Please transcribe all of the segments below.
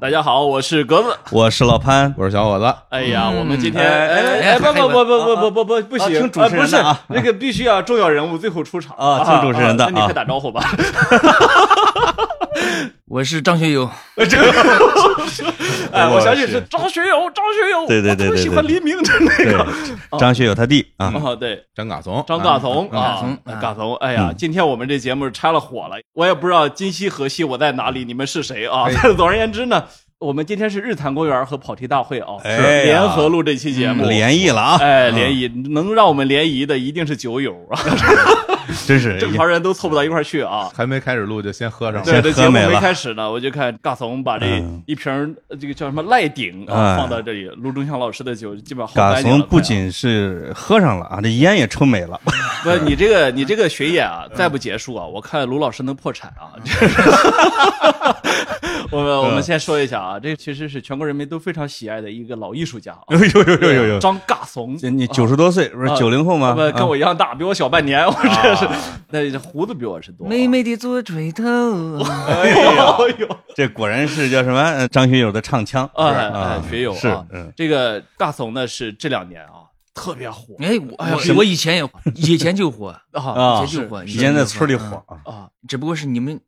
大家好，我是格子。我是老潘，我是小伙子。哎呀，嗯。我们今天哎哎哎哎不不不不不不不不不啊行，听主持人的不是啊。那个必须要重要人物最后出场。啊听主持人的那你啊。快打招呼吧。我是张学友，哎，我相信是是张学友，张学友，对对对我特别喜欢对。黎明的那对个。，张学友他弟啊，哦，对，张嘎怂，张嘎怂啊啊松，啊。嘎怂，哎呀，嗯。今天我们这节目拆了火了，我也不知道今夕何夕，我在哪里，你们是谁啊？哎？总而言之呢，我们今天是日坛公园和跑题大会啊，联合录这期节目，联谊了啊，哎，联谊能让我们联谊的一定是酒友啊，真是正常人都凑不到一块儿去啊。还没开始录就先喝上了。对，节目没开始呢，我就看尬怂把这嗯一瓶这个叫什么赖鼎啊哎放到这里，卢中祥老师的酒基本上嘎耗干净了怂不仅是喝上了啊，这烟也抽没了。不，你这个你这个学业啊，再不结束啊，我看卢老师能破产啊！我们我们先说一下啊，这其实是全国人民都非常喜爱的一个老艺术家啊，呦呦呦呦呦！张尬怂。这你九十多岁，不是啊九零后吗？不，跟我一样大，比我小半年，我这是，那胡子比我是多啊。美美的左垂头。哎呦。哎呦，啊这果然是叫什么？呃张学友的唱腔哎啊哎，学友是这个大怂呢是这两年啊特别火哎，我哎呀我我以前也以前就火，啊啊以前就火，以前在村里嗯火啊，啊，只不过是你们，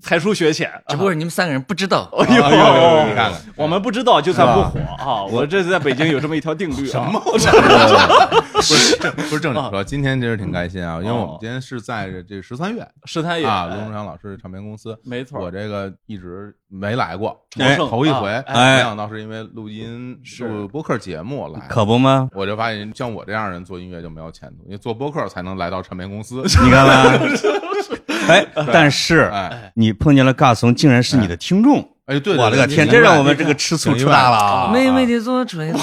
才疏学浅，只不过是你们三个人不知道。哎呦你看看我们不知道就算不火啊！我这次在北京有这么一条定律啊，什么？不是正不是正经说，今天其实挺开心啊，因为我们哦。今天是在这这十三月。十三月啊，卢中祥老师唱片公司，没错。我这个一直没来过，头一回，没想到是因为录音是。录播客节目来，可不吗？我就发现像我这样人做音乐就没有前途，因为做播客才能来到唱片公司。你看看，哎，但是哎。你碰见了尬怂，竟然是你的听众，哎，对，对我勒个天，这让我们这个吃醋挺出大了啊！妹妹的左垂头。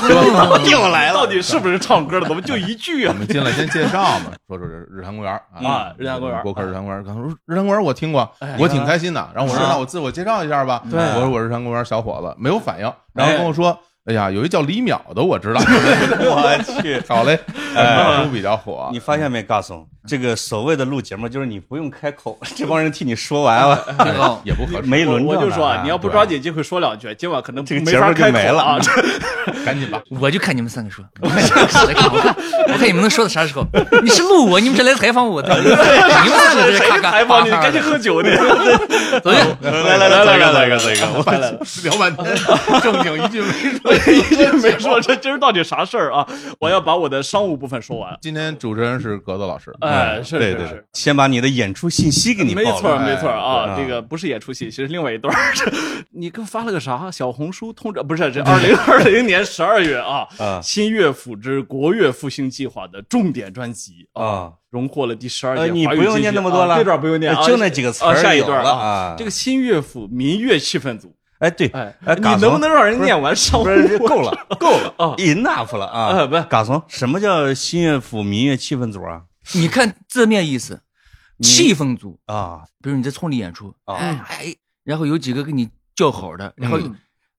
又来了，到底是不是唱歌的？怎么就一句啊？我们进来先介绍嘛，说说这日坛公园啊日坛公园播客日坛公园。刚说日坛公园我听过哎，我挺开心的。然后我说啊那我自我介绍一下吧，对我说我是日坛公园小伙子，没有反应，然后跟我说。哎呀，有一叫李淼的，我知道。我去，好嘞，比较火。你发现没，嘎怂？这个所谓的录节目，就是你不用开口，这帮人替你说完了。也不合适，没轮着呢我就说啊，啊你要不抓紧机会说两句，今晚可能这个节目就没了啊。赶紧吧。我就看你们三个说，我看我看我看你们能说到啥时候？你是录我，你们是来采访我的？你们三个在这咔咔采访你，赶紧喝酒的。走去。来来来，来个来个来个，来来来，聊半天，正经一句没说。一句没说，这今儿到底啥事儿啊？我要把我的商务部分说完。今天主持人是格子老师，哎，是对对对是是，，先把你的演出信息给你报了。没错哎没错啊，这个不是演出信息，是另外一段儿。你给我发了个啥？小红书通知不是这 二零二零年十二月啊，啊新乐府之国乐复兴计划的重点专辑啊，荣获了第十二呃届你不用念那么多了啊这段不用念啊，就那几个词儿啊下一段了啊这个新乐府民乐气氛组，哎，对，哎哎，你能不能让人念完商务不是够了，够了啊，enough 了啊！哎不是嘎怂，什么叫新乐府民乐气氛组啊？你看字面意思，气氛足，啊，比如你在村里演出，啊哎哎，然后有几个跟你叫好的，然后嗯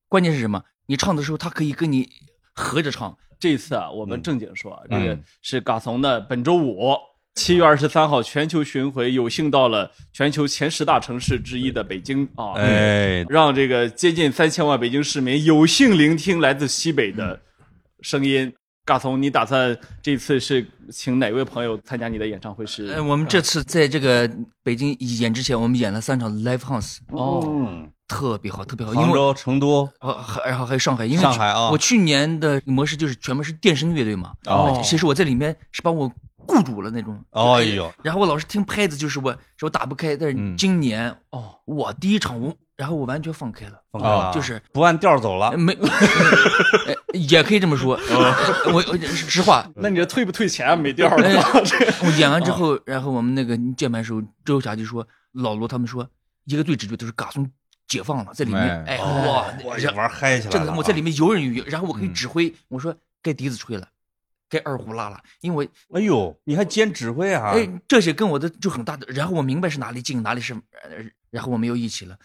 关键是什么？你唱的时候，他可以跟你合着唱。这次啊，我们正经说啊，这嗯个是嘎怂的本周五七月二十三号全球巡回，有幸到了全球前十大城市之一的北京啊，哎，让这个接近三千万北京市民有幸聆听来自西北的声音。嘎怂，你打算这次是请哪位朋友参加你的演唱会？是呃，我们这次在这个北京演之前，我们演了三场 live house，哦，嗯，特别好，特别好。因为杭州、成都，呃，还然后还有上海，因为上海啊我去年的模式就是全部是电声乐队嘛。哦其实我在里面是把我雇主了那种。哎呦，然后我老是听拍子，就是我是我打不开，但是嗯今年哦，我第一场我，然后我完全放开了，放开了啊就是不按调走了呃。没，呃也可以这么说。我我实话，那你这退不退钱啊？没调了 我演完之后，然后我们那个键盘手周霞就说，老罗他们说，一个队指挥都是嘎松解放了，在里面，哎哎哇，我这玩嗨起来了啊。真的我在里面游刃有余，然后我可以嗯指挥，我说该笛子吹了，该二胡拉了，因为哎呦，你还兼指挥啊？哎这些跟我的就很大的，然后我明白是哪里近哪里是，呃然后我们又一起了。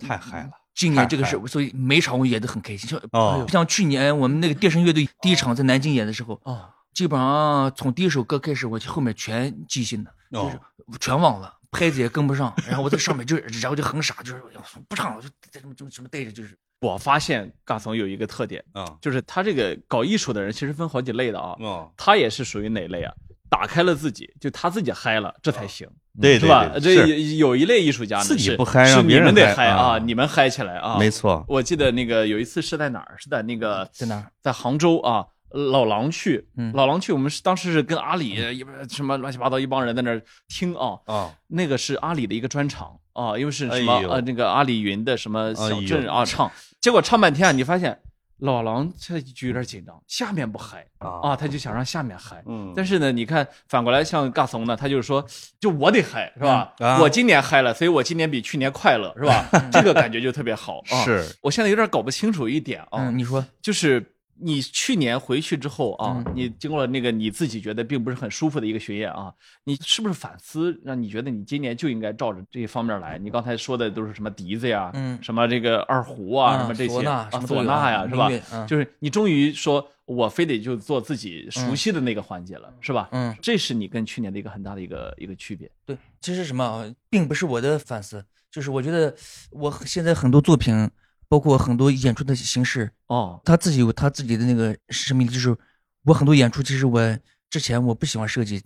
太嗨了。今年这个事，所以每场我演的很开心。像哦像去年我们那个电声乐队第一场在南京演的时候，哦，基本上从第一首歌开始，我就后面全记性的，哦就是全忘了，拍子也跟不上，然后我在上面就然后就很傻，就是不唱了，就在什么什么什么带着，就是我发现嘎怂有一个特点，啊就是他这个搞艺术的人其实分好几类的啊，哦，他也是属于哪类啊？打开了自己，就他自己嗨了，这才行，对是吧？这有有一类艺术家呢，自己是不嗨是你们得嗨嗨啊啊，你们嗨起来啊，没错，我记得那个有一次是在哪儿？是在那个在哪儿？在杭州啊，老狼去，嗯。老狼去，我们是当时是跟阿里一什么乱七八糟一帮人在那儿听啊，啊，那个是阿里的一个专场啊，因为是什么呃那个阿里云的什么小镇啊唱，结果唱半天啊，你发现老狼这就有点紧张，下面不嗨啊，他就想让下面嗨。嗯，但是呢，你看反过来像嘎怂呢，他就是说，就我得嗨，是吧？嗯啊我今年嗨了，所以我今年比去年快乐，是吧？这个感觉就特别好啊。是我现在有点搞不清楚一点啊，嗯，你说，就是你去年回去之后啊，嗯你经过了那个你自己觉得并不是很舒服的一个学业啊，你是不是反思，让你觉得你今年就应该照着这一方面来？你刚才说的都是什么笛子呀，嗯什么这个二胡啊，啊什么这些唢呐呀，是吧？嗯就是你终于说我非得就做自己熟悉的那个环节了，是吧？嗯，这是你跟去年的一个很大的一个一个区别。对，其实什么啊，并不是我的反思，就是我觉得我现在很多作品，包括很多演出的形式，哦，他自己有他自己的那个生命力，就是我很多演出，其实我之前我不喜欢设计，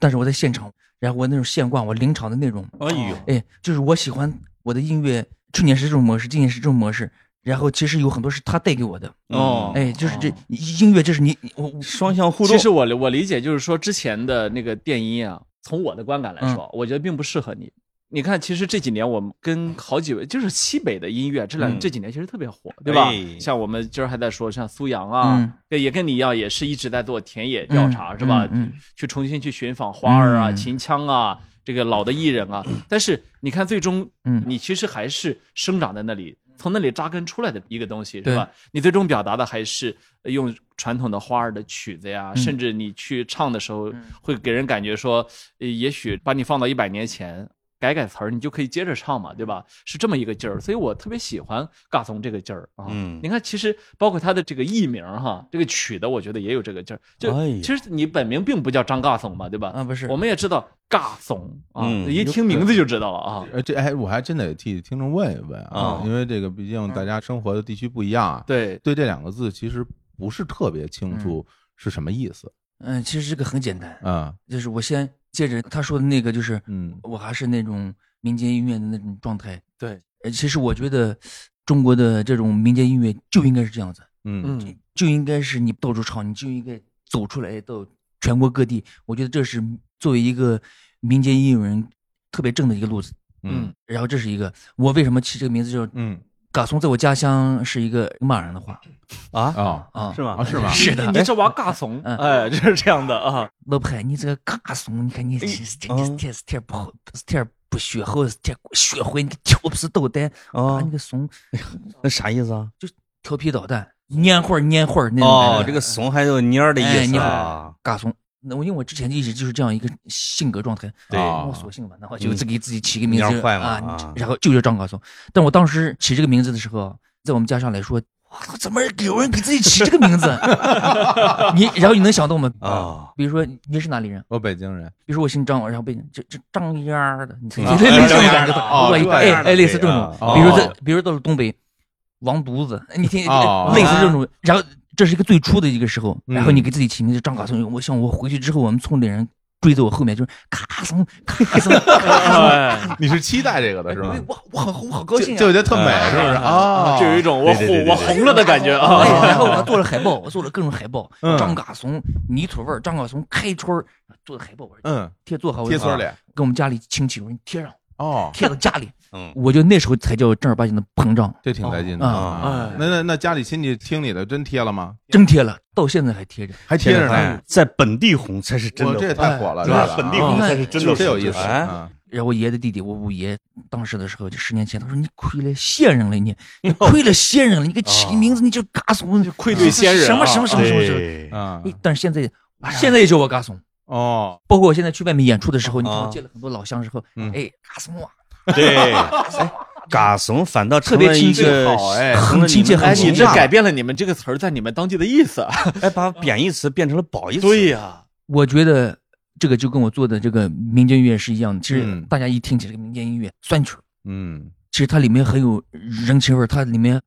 但是我在现场，然后我那种现挂，我临场的那种，哎呦，哎，就是我喜欢我的音乐，去年是这种模式，今年是这种模式，然后其实有很多是他带给我的，哦。哎，就是这音乐，这是你我我双向互动，其实我我理解就是说，之前的那个电音啊，从我的观感来说，嗯我觉得并不适合你。你看，其实这几年我们跟好几位，就是西北的音乐，这两、嗯这几年其实特别火，对吧？哎像我们今儿还在说，像苏阳啊，也跟你一样，也是一直在做田野调查，嗯是吧？嗯嗯去重新去寻访花儿啊、嗯秦腔啊，这个老的艺人啊。但是你看，最终，嗯你其实还是生长在那里，从那里扎根出来的一个东西，是对吧？你最终表达的还是呃用传统的花儿的曲子呀，嗯甚至你去唱的时候，会给人感觉说，呃也许把你放到一百年前。改改词儿，你就可以接着唱嘛，对吧？是这么一个劲儿，所以我特别喜欢嘎怂这个劲儿啊。嗯你看，其实包括他的这个艺名哈，这个曲的，我觉得也有这个劲儿。就哎其实你本名并不叫张嘎怂嘛，对吧？啊不是我们也知道嘎怂啊，嗯一听名字就知道了啊。呃，这哎，我还真得替听众问一问啊啊，因为这个毕竟大家生活的地区不一样啊，对，对这两个字其实不是特别清楚是什么意思嗯，其实这个很简单，啊，就是我先接着他说的那个，就是嗯我还是那种民间音乐的那种状态。对，呃，其实我觉得中国的这种民间音乐就应该是这样子，嗯嗯，就应该是你到处唱，你就应该走出来到全国各地。我觉得这是作为一个民间音乐人特别正的一个路子。嗯然后这是一个，我为什么起这个名字叫嗯嘎怂，在我家乡是一个骂人的话啊，啊啊是吗啊？是吗？是的你这娃嘎怂，嗯哎，就是这样的啊。老派，你这个嘎怂，你看你这这你这是天不好，是天不学好，是天学坏，你个调皮捣蛋哦啊，你个怂，那啥意思啊？就调皮捣蛋，蔫会儿蔫会儿那种哦，这个怂还有蔫儿的意思啊。嘎怂。那我因为我之前一直就是这样一个性格状态，对。啊我索性吧，然后就自给自己起个名字啊啊，然后就叫张高松。但我当时起这个名字的时候，在我们家上来说，哇，怎么有人给自己起这个名字？你然后你能想到吗？啊，比如说你是哪里人？我北京人，比如说我姓张，然后北京这这张丫的，你啊类类似这种感觉，哦我哎哎类似这种哦，比如在比如到了东北，王犊子，你听哦。类似这种，然后这是一个最初的一个时候，嗯。然后你给自己起名字张嘎松，我想我回去之后，我们村里人追在我后面就是嘎松嘎松，哎，你是期待这个的是吧？我我好我好高兴啊！就就觉得特美是不是？啊？就有一种我红我红了的感觉啊。哎，然后我做了海报，我做了各种海报，嗯。张嘎松、泥土味儿、张嘎松开春儿做的海报，嗯，贴做好，贴村里跟我们家里亲戚我说你贴上，哦，贴到家里，嗯，我就那时候才叫正儿八经的膨胀，这挺带劲的。啊。那那那家里亲戚听你的真贴了吗？真贴了，到现在还贴着。还贴着在呢，在本地红才是真的。这也太火了，是吧？本地红才是真的红，真有意思！然后我爷爷的弟弟，我五爷当时的时候，就十年前，他说你亏了先人了，你你 亏了先人了，你给起个名字你就嘎怂，愧对先人啊。什么什么什么什么什么。啊哎但是现在现在也叫我嘎怂，哦，包括我现在去外面演出的时候，你看啊。我见了很多老乡之后，嗯。哎，嘎怂啊，对，哎，嘎怂反倒成了一特别亲切好哎很亲切哎，很亲切你这改变了你们这个词儿在你们当地的意思啊。哎，把贬义词变成了褒义词，对呀，我觉得这个就跟我做的这个民间音乐是一样的。其实嗯大家一听起这个民间音乐酸曲儿，嗯其实它里面很有人情味儿，它里面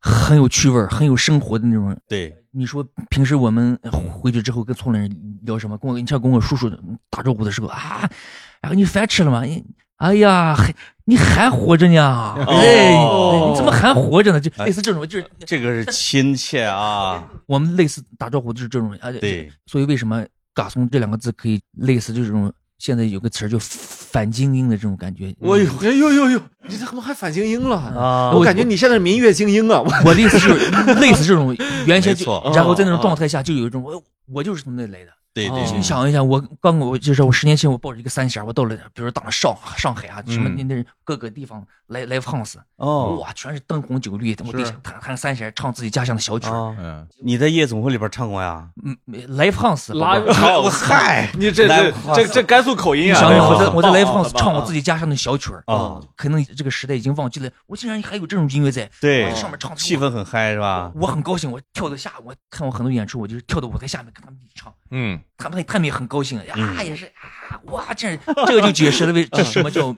很有趣味儿，很有生活的那种。对，你说平时我们回去之后跟村里人聊什么？跟我你像跟我叔叔打招呼的时候啊，然后你饭吃了吗？你哎呀，还你还活着呢？哎，你怎么还活着呢？就类似这种，就是这个是亲切啊。我们类似打招呼就是这种，而且对，所以为什么“嘎松”这两个字可以类似这种？现在有个词儿就反精英的这种感觉。我呦哎呦呦呦，你怎么还反精英了？啊我感觉你现在是民乐精英啊！我我的意思是类似这种原先就，然后在那种状态下就有一种我我就是从那里来的。对对哦你想一下，我刚我就是我十年前我抱着一个三弦，我到了，比如到了上上海啊，什么嗯那那各个地方来来 house，哦哇，全是灯红酒绿，我是得弹弹三弦，唱自己家乡的小曲嗯，你在夜总会里边唱过呀？嗯，live house，拉宝宝我嗨，你这来这这这甘肃口音啊！想想，我在我在 live house 唱我自己家乡的小曲儿啊，可能这个时代已经忘记了，我竟然还有这种音乐在，对我在上面唱，气氛很嗨是吧？我很高兴，我跳到下，我看我很多演出，我就是跳到舞台下面跟他们一起唱，嗯，他们他们也很高兴呀，嗯也是啊，哇，这这个就解释了为 这什么叫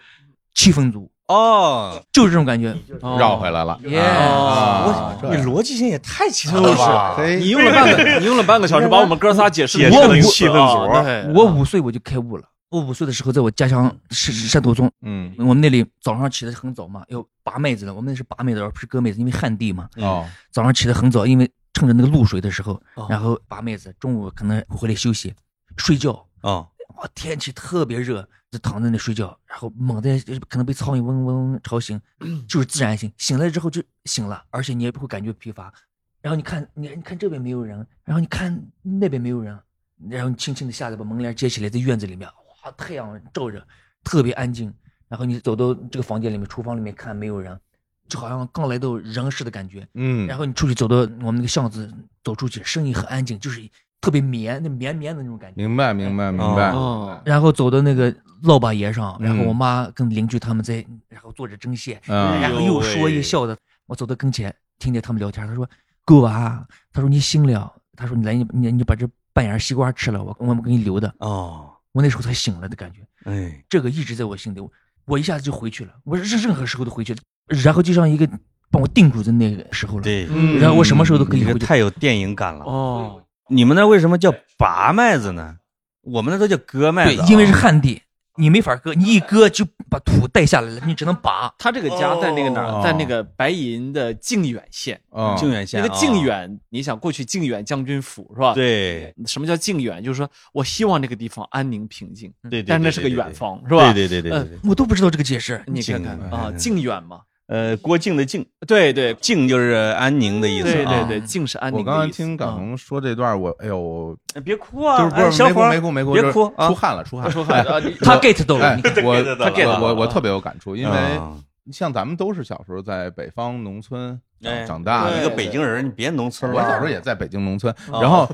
气氛组，哦，就是这种感觉。哦绕回来了。耶啊你逻辑性也太强了吧？嘿你用了半个，你用了半个小时把我们哥仨解释了解释一气氛组我五岁我就开悟了。我五岁的时候，在我家乡是山头村，嗯，我们那里早上起得很早嘛，要拔麦子了。我们那是拔麦子，而不是割麦子，因为旱地嘛。哦，早上起得很早，因为趁着那个露水的时候哦，然后把妹子。中午可能回来休息、睡觉。啊，哇，天气特别热，就躺在那睡觉，然后猛地可能被苍蝇嗡嗡嗡吵醒，就是自然醒。醒来之后就醒了，而且你也不会感觉疲乏。然后你看，你你看这边没有人，然后你看那边没有人，然后你轻轻的下来把门帘揭起来，在院子里面，哇，太阳照着，特别安静。然后你走到这个房间里面，厨房里面看没有人，就好像刚来到人世的感觉。嗯，然后你出去走到我们那个巷子，走出去，声音很安静，就是特别绵，那绵绵的那种感觉。明白明白明白。哦，然后走到那个落把爷上，嗯然后我妈跟邻居他们在，然后做着针线，嗯然后又说又笑的。我走到跟前，听见他们聊天，他说：“狗娃，他说你醒了，他说你来，你你你把这半眼西瓜吃了，我我们给你留的。哦，”我那时候才醒了的感觉，哎，这个一直在我心里，我我一下子就回去了，我任任何时候都回去了，然后就像一个帮我定住的那个时候了。对，嗯然后我什么时候都可以回去。你这太有电影感了。哦，你们那为什么叫拔麦子呢？我们那都叫割麦子啊，，对因为是旱地，你没法割，你一割就把土带下来了，你只能拔。他这个家在那个哪哦儿？在那个白银的靖远县。哦，靖远县啊，那个靖远，你想过去靖远将军府是吧？。对什么叫靖远？就是说我希望这个地方安宁平静，对对，但是那是个远方，是吧？对对对对对对，我都不知道这个解释。你看看啊，靖远嘛，呃，郭靖的靖，对对。靖就是安宁的意思啊。对对对，靖是安宁我刚。刚才听港红说这段，我哎呦，哎别哭啊，就是不是哎小伙没哭没哭没哭，别哭啊。出汗了出汗了。说汉啊，他 get 到了，我我 get 到了。我我特别有感触，因为啊。像咱们都是小时候在北方农村哎长大的，一个北京人，你别农村了。我小时候也在北京农村，哦。然后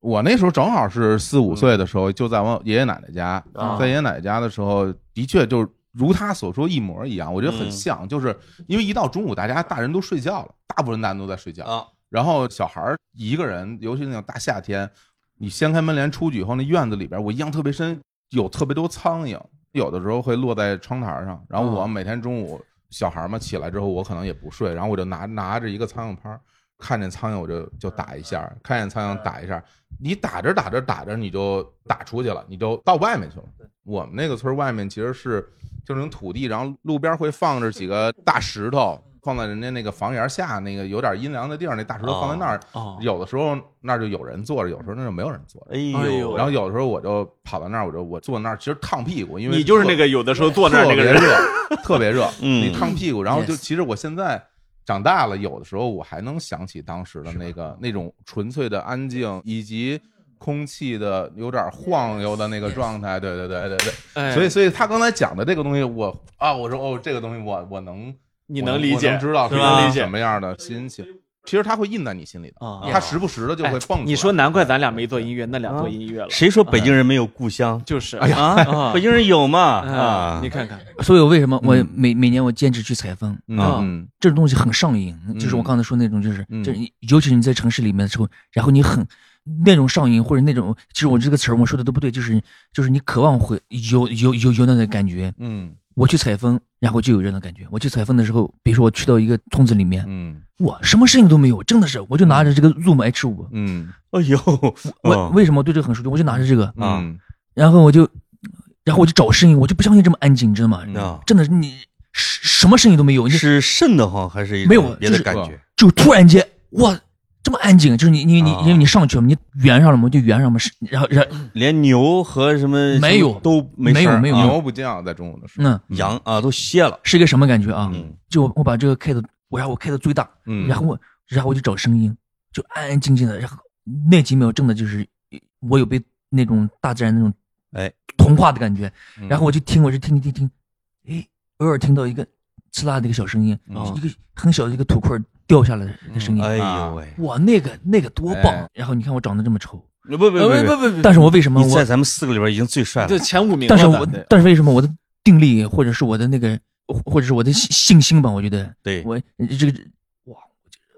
我那时候正好是四五岁的时候，就在我爷爷奶奶家，啊。在爷爷奶奶家的时候，的确就如他所说一模一样，我觉得很嗯像，就是因为一到中午，大家大人都睡觉了，大部分大人都在睡觉，啊，然后小孩儿一个人，尤其那种大夏天，你掀开门帘出去以后，那院子里边我印象特别深，有特别多苍蝇，有的时候会落在窗台上。然后我每天中午小孩嘛起来之后，我可能也不睡，然后我就拿拿着一个苍蝇拍儿，看见苍蝇我就就打一下，看见苍蝇打一下。你打着打着打着你就打出去了，你就到外面去了。我们那个村外面其实是就那种土地，然后路边会放着几个大石头，放在人家那个房檐下那个有点阴凉的地儿，那大石头放在那儿。哦，有的时候那儿就有人坐着，有时候那就没有人坐着。哎哎呦呦，然后有的时候我就跑到那儿，我就我坐那儿，其实烫屁股，因为你就是那个有的时候坐那儿那个人特别热，特别热，嗯你烫屁股。然后就其实我现在长大了，有的时候我还能想起当时的那个那种纯粹的安静，以及空气的有点晃悠的那个状态。对对对对对。哎所以所以他刚才讲的这个东西，我啊，我说哦，这个东西我我能。你能理解我能知道是是吧？理解什么样的心情。其实它会印在你心里的，啊它时不时的就会蹦出来。你说难怪咱俩没做音乐，那俩做音乐了。谁说北京人没有故乡就是，哎呀 北京人有嘛啊啊？你看看，所以我为什么我嗯每每年我坚持去采风，嗯啊嗯这种东西很上瘾，就是我刚才说那种，就是嗯就是你，尤其是你在城市里面的时候，然后你很那种上瘾或者那种，其实我这个词儿我说的都不对，就是就是你渴望会有有有有那的感觉，嗯我去采风，然后就有这样的感觉。我去采风的时候，比如说我去到一个村子里面，嗯哇，什么声音都没有，真的是，我就拿着这个 Zoom H 五，嗯哎呦，我嗯为什么对这个很熟悉？我就拿着这个，嗯然后我就，然后我就找声音，我就不相信这么安静，你知道吗？嗯啊，真的是你什什么声音都没有，你是瘆得慌还是一没有别就是的感觉？就突然间哇，这么安静，就是你你你啊。因为你上去了嘛，你圆上了嘛，就圆上嘛，是然后然后 连牛和什么没有都没事没有没有。啊牛不见了在中午的时候，嗯。羊啊都歇了，是一个什么感觉啊？嗯。就我把这个开的，我让我开的最大，嗯，然后我然后我就找声音，就安安静静的，然后那几秒真的就是我有被那种大自然那种哎。童话的感觉，嗯。然后我就听，我就听听听听，哎，偶尔听到一个刺啦的一个小声音，哦一个很小的一个土块掉下来的声音，哎啊呦喂，哇，那个那个多棒！哎。然后你看我长得这么丑，不不不呃不不不不，但是我为什么我你在咱们四个里边已经最帅这了，前五名但是我但是为什么我的定力或者是我的那个或者是我的信信心吧？我觉得。对，我这个哇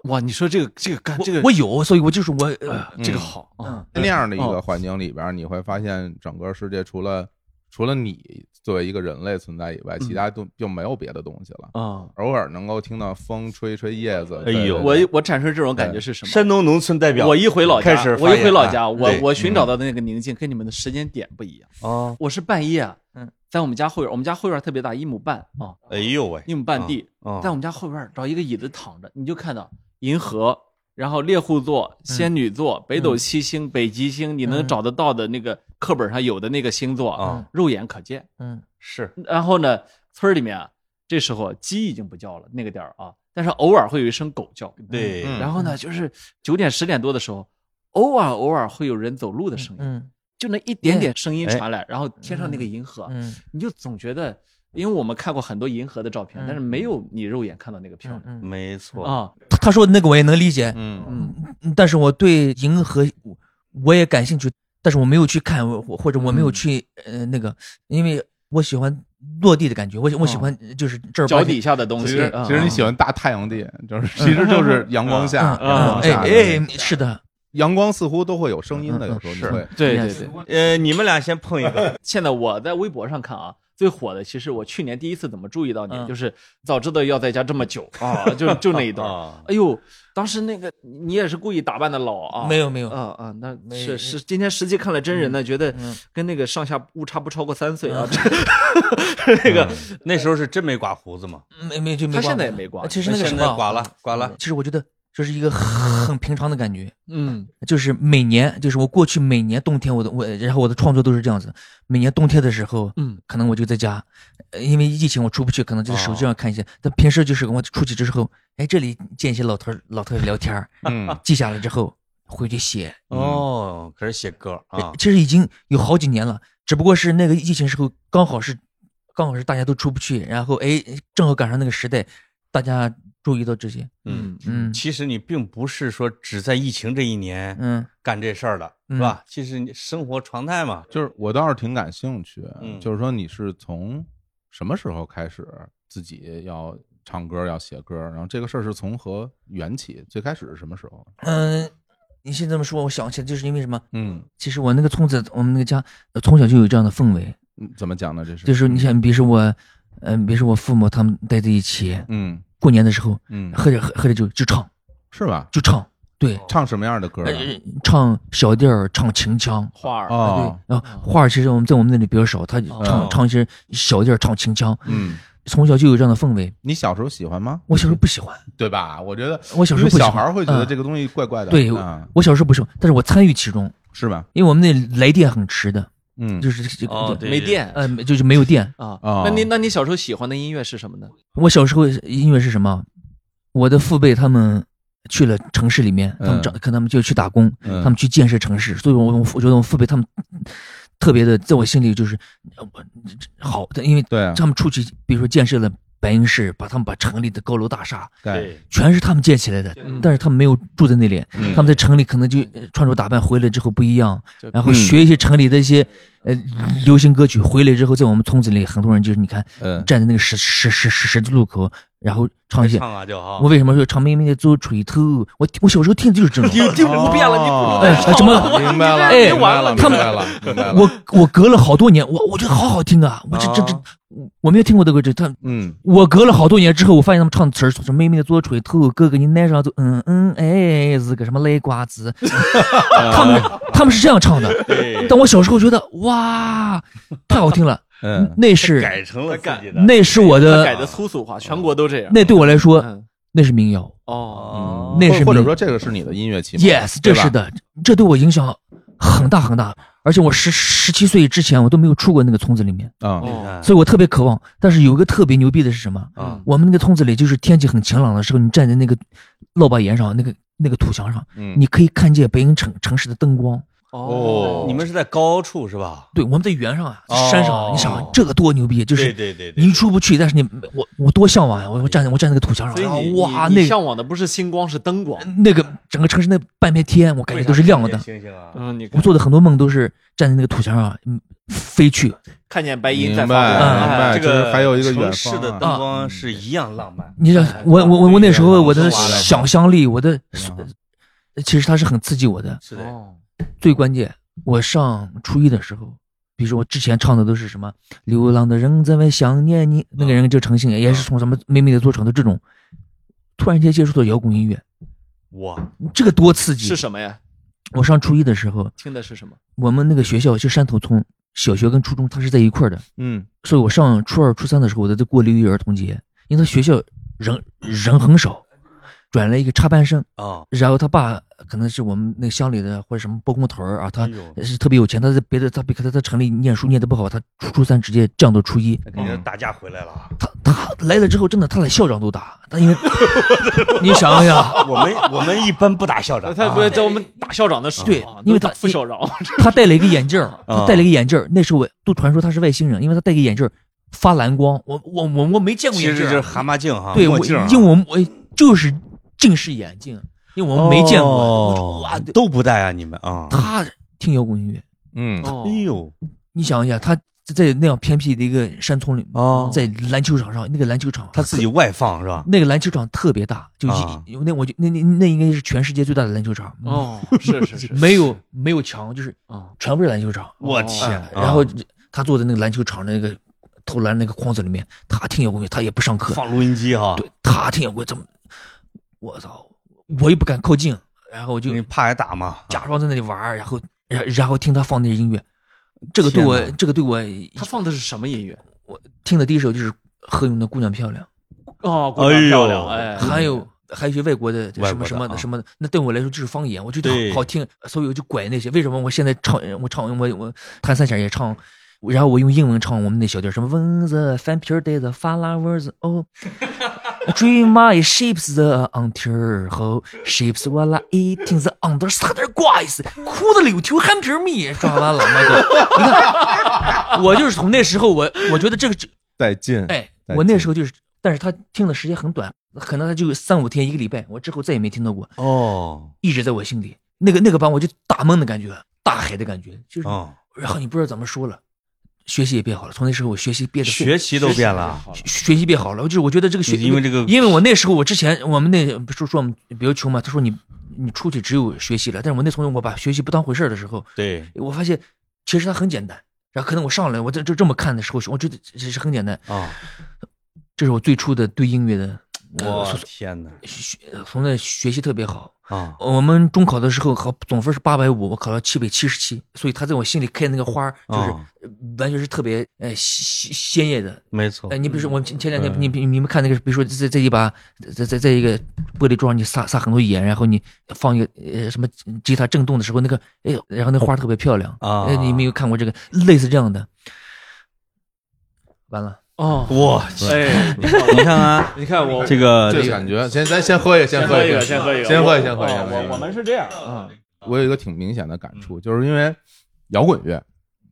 哇，你说这个这个干这个我我有，所以我就是我，呃这个嗯。好啊那样的一个哦环境里边，你会发现整个世界除了除了你作为一个人类存在以外，其他都就没有别的东西了。啊。偶尔能够听到风吹吹叶子，哎呦我我产生这种感觉是什么？山东农村代表，我一回老家开始，我一回老家，我我寻找到的那个宁静跟你们的时间点不一样。啊，我是半夜，嗯，在我们家后院，我们家后院特别大，一亩半啊，哎呦喂，一亩半地，啊在我们家后院找一个椅子躺着，你就看到银河，然后猎户座、仙女座、北斗七星、北极星，你能嗯。找得到的那个课本上有的那个星座啊，肉眼可见。嗯是。然后呢，村儿里面啊，这时候鸡已经不叫了，那个点儿啊，但是偶尔会有一声狗叫。对，嗯。然后呢，就是九点十点多的时候，偶尔偶尔会有人走路的声音，嗯就那一点点声音哎传来，然后天上那个银河，嗯。你就总觉得，因为我们看过很多银河的照片，嗯但是没有你肉眼看到那个漂亮嗯，没错，啊。他他说的那个我也能理解，嗯。嗯。嗯。但是我对银河我我也感兴趣，但是我没有去看，我或者我没有去呃那个，因为我喜欢落地的感觉，我我喜欢就是这脚底下的东西，其实啊其实你喜欢大太阳地，就是 其实就是 阳光下，嗯阳嗯哎光下的哎是的，阳光似乎都会有声音的，有时候是会。对对对。呃，你们俩先碰一个，现在我在微博上看啊，最火的其实我去年第一次怎么注意到你，嗯就是早知道要在家这么久 啊，就就那一段。啊，哎呦，当时那个你也是故意打扮的老啊？没有没有，啊啊，那是是，今天实际看了真人呢，觉得嗯跟那个上下误差不超过三岁啊。嗯 这那个嗯那时候是真没刮胡子吗，没没就没他现在也没刮呃其实那个现什么啊，在刮了，刮了，其实我觉得这是一个很平常的感觉，嗯。就是每年，就是我过去每年冬天我的我，然后我的创作都是这样子，每年冬天的时候，嗯。可能我就在家，呃因为疫情我出不去，可能就在手机上看一些。但平时就是我出去之后，哎，这里见一些老头儿老头儿聊天儿嗯。记下来之后回去写。哦，开始写歌啊，其实已经有好几年了，只不过是那个疫情时候刚好是，刚好是大家都出不去，然后哎，正好赶上那个时代，大家注意到这些。嗯。嗯其实你并不是说只在疫情这一年嗯干这事儿的，是吧？其实你生活常态嘛，就是我倒是挺感兴趣，嗯就是说你是从什么时候开始自己要唱歌要写歌，然后这个事儿是从何缘起？最开始是什么时候？嗯，你现在这么说，我想起来，就是因为什么？嗯，其实我那个村子，我们那个家呃从小就有这样的氛围，嗯怎么讲呢？这是就是你想，比如说我，嗯、比如说我父母他们待在一起，嗯过年的时候嗯，喝点喝喝着酒就唱。是吧？就唱，对，唱什么样的歌？唱小调儿，唱秦腔。花儿。啊，对，然后花儿其实我们在我们那里比较少，他唱、哦。唱一些小调儿，唱秦腔，嗯，从小就有这样的氛围。你小时候喜欢吗？我小时候不喜欢，对吧？我觉得我小时候小不喜欢。孩会觉得嗯。这个东西怪怪的，对啊，我小时候不喜欢，但是我参与其中，是吧？因为我们那来电很迟的，嗯，就是没电呃，就是没有电。啊。哦那你那你小时候喜欢的音乐是什么呢？我小时候音乐是什么？我的父辈他们去了城市里面，他们嗯找看他们就去打工，嗯他们去建设城市，所以我我我觉得我父辈他们特别的，在我心里就是呃我好的，因为对啊，他们出去，比如说建设了白银市，把他们把城里的高楼大厦对，全是他们建起来的，嗯。但是他们没有住在那里，嗯。他们在城里可能就呃穿着打扮回来之后不一样，然后嗯。学一些城里的一些呃流行歌曲，回来之后在我们村子里，很多人就是你看嗯站在那个十十十十十字路口，然后唱一些。唱啊就好。我为什么说唱妹妹的做锤头？我我小时候听的就是这种。听五遍了你不哎，什么？明白了，哎明白了，他们明白了，明白了。我我隔了好多年，我我觉得好好听啊！我这这这，我没有听过这个这他。嗯，我隔了好多年之后，我发现他们唱的词儿，说妹妹的做锤头，哥哥你奶上走，嗯嗯哎，是个什么赖瓜子，他们他们是这样唱的。但我小时候觉得哇，太好听了，嗯，那是改成了自己的。那是我的改的粗俗化，全国都这样。那对我来说嗯。那是民谣。哦，哦，那是民或或者说这个是你的音乐启蒙，yes，这是的，这对我影响很大很大。而且我十十七岁之前我都没有出过那个村子里面，啊，所以我特别渴望。但是有一个特别牛逼的是什么？啊，我们那个村子里，就是天气很晴朗的时候，你站在那个落把岩上，那个那个土墙上，嗯，你可以看见北京城城市的灯光。哦你们是在高处是吧？对，我们在原上啊，哦山上啊，你想这个多牛逼！就是对对对，你出不去，但是你我我多向往呀！我我站在我站在那个土墙上，然后你哇，你你那个向往的不是星光，是灯光。那个整个城市那半边天，我感觉都是亮的。星星啊，嗯，你我做的很多梦都是站在那个土墙上，嗯，飞去。看见白银明白在发光，明白哎这个就是还有一个远城市的灯光是一样浪漫。你知道，我我我我那时候我的想象力，我的嗯其实它是很刺激我的。是的，哦，最关键，我上初一的时候，比如说我之前唱的都是什么“流浪的人在外想念你”，那个人就诚信，也是从什么美美的做成的这种。突然间接触到摇滚音乐，哇，这个多刺激！是什么呀？我上初一的时候，听的是什么？我们那个学校就山头村，小学跟初中它是在一块儿的，嗯所以我上初二、初三的时候，我在过六一儿童节，因为他学校人人很少，转了一个插班生，啊，然后他爸可能是我们那个乡里的或者什么包工头儿啊，他是特别有钱，他在别的他别他在城里念书念得不好，他初初三直接降到初一。那肯定是打架回来了。他他来了之后，真的他连校长都打，他因为 你想想，我们我们一般不打校长，他不是在我们打校长的时候，对啊因为他副校长，他戴了一个眼镜儿，啊他戴了一个眼镜儿，那时候我都传说他是外星人，因为他戴个眼镜儿发蓝光，我我我我没见过其眼镜其，实就是蛤蟆镜哈，对，我墨镜啊，因为我我就是近视眼镜，因为我们没见过，都不戴啊，你们啊。他听摇滚音乐，嗯。哦。哎呦，你想一下，他在那样偏僻的一个山村里，哦。在篮球场上，那个篮球场他自己外放是吧？那个篮球场特别大，就啊。一那我就那那那应该是全世界最大的篮球场，哦，是是是，没有没有墙，就是啊，全部是篮球场。我哦天哎！然后他坐在那个篮球场那个投篮那个框子里面，他听摇滚乐，他也不上课，放录音机哈，对他听摇滚怎么？我操！我又不敢靠近，然后我就你怕挨打嘛？假装在那里玩儿，然后然然后听他放那音乐，这个对我这个对我他放的是什么音乐？我听的第一首就是何勇的《姑娘漂亮哦，姑娘漂亮，哎哎，还有还有一些外国的什么什么啊的什么的，那对我来说就是方言，我觉得好好听，所以我就拐那些。为什么我现在唱我唱我我弹三弦也唱，然后我用英文唱我们那小调，什么蚊子翻皮儿带着 flowers 哦。Dream my ships the until 后 ships 我来 eating the under 啥点瓜意思，哭的柳条憨皮儿米，抓完了那个，你看，我就是从那时候我我觉得这个带劲，哎，我那时候就是，但是他听的时间很短，可能他就三五天一个礼拜，我之后再也没听到过，哦。一直在我心里。那个那个把我就大梦的感觉，大海的感觉，就是，哦，然后你不知道怎么说了，学习也变好了，从那时候我学习变得学习都变了，学习变好了，就是我觉得这个学，因为这个因为我那时候我之前我们那不是说我们比较穷嘛，他说你你出去只有学习了，但是我那从我把学习不当回事儿的时候，对，我发现其实它很简单。然后可能我上来我这就这么看的时候，我觉得其实很简单。啊，这是我最初的对音乐的，呃，我从天哪学从那学习特别好。啊！我们中考的时候考总分是八百五，我考了七百七十七，所以他在我心里开那个花儿就是完全是特别呃鲜鲜艳的。没错哎，，你比如说我前前两天嗯你你你们看那个，比如说在在一把在在在一个玻璃桌上你撒撒很多盐，然后你放一个呃什么吉他震动的时候，那个哎呦，然后那花儿特别漂亮啊哎，你没有看过这个类似这样的？完了，哦，哇，哎，你看啊你看我这个这感觉，先咱先喝一个，先喝，一个，先喝一个，先喝一我个先喝一个。哦我我们是这样，嗯，我有一个挺明显的感触，就是因为摇滚乐，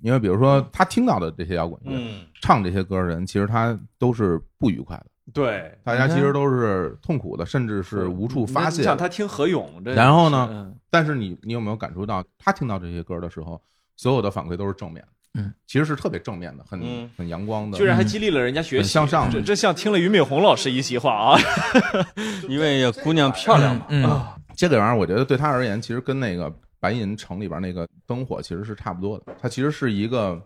因为比如说他听到的这些摇滚乐，嗯。唱这些歌的人，其实他都是不愉快的，对，大家其实都是痛苦的，甚至是无处发泄像他听何勇，然后呢嗯。但是你你有没有感受到，他听到这些歌的时候，所有的反馈都是正面，嗯，其实是特别正面的，很嗯很阳光的，居然还激励了人家学很习，向上这这像听了俞敏洪老师一席话啊。因为姑娘漂亮嘛，嗯，这个玩意儿，我觉得对他而言，其实跟那个白银城里边那个灯火其实是差不多的。它其实是一个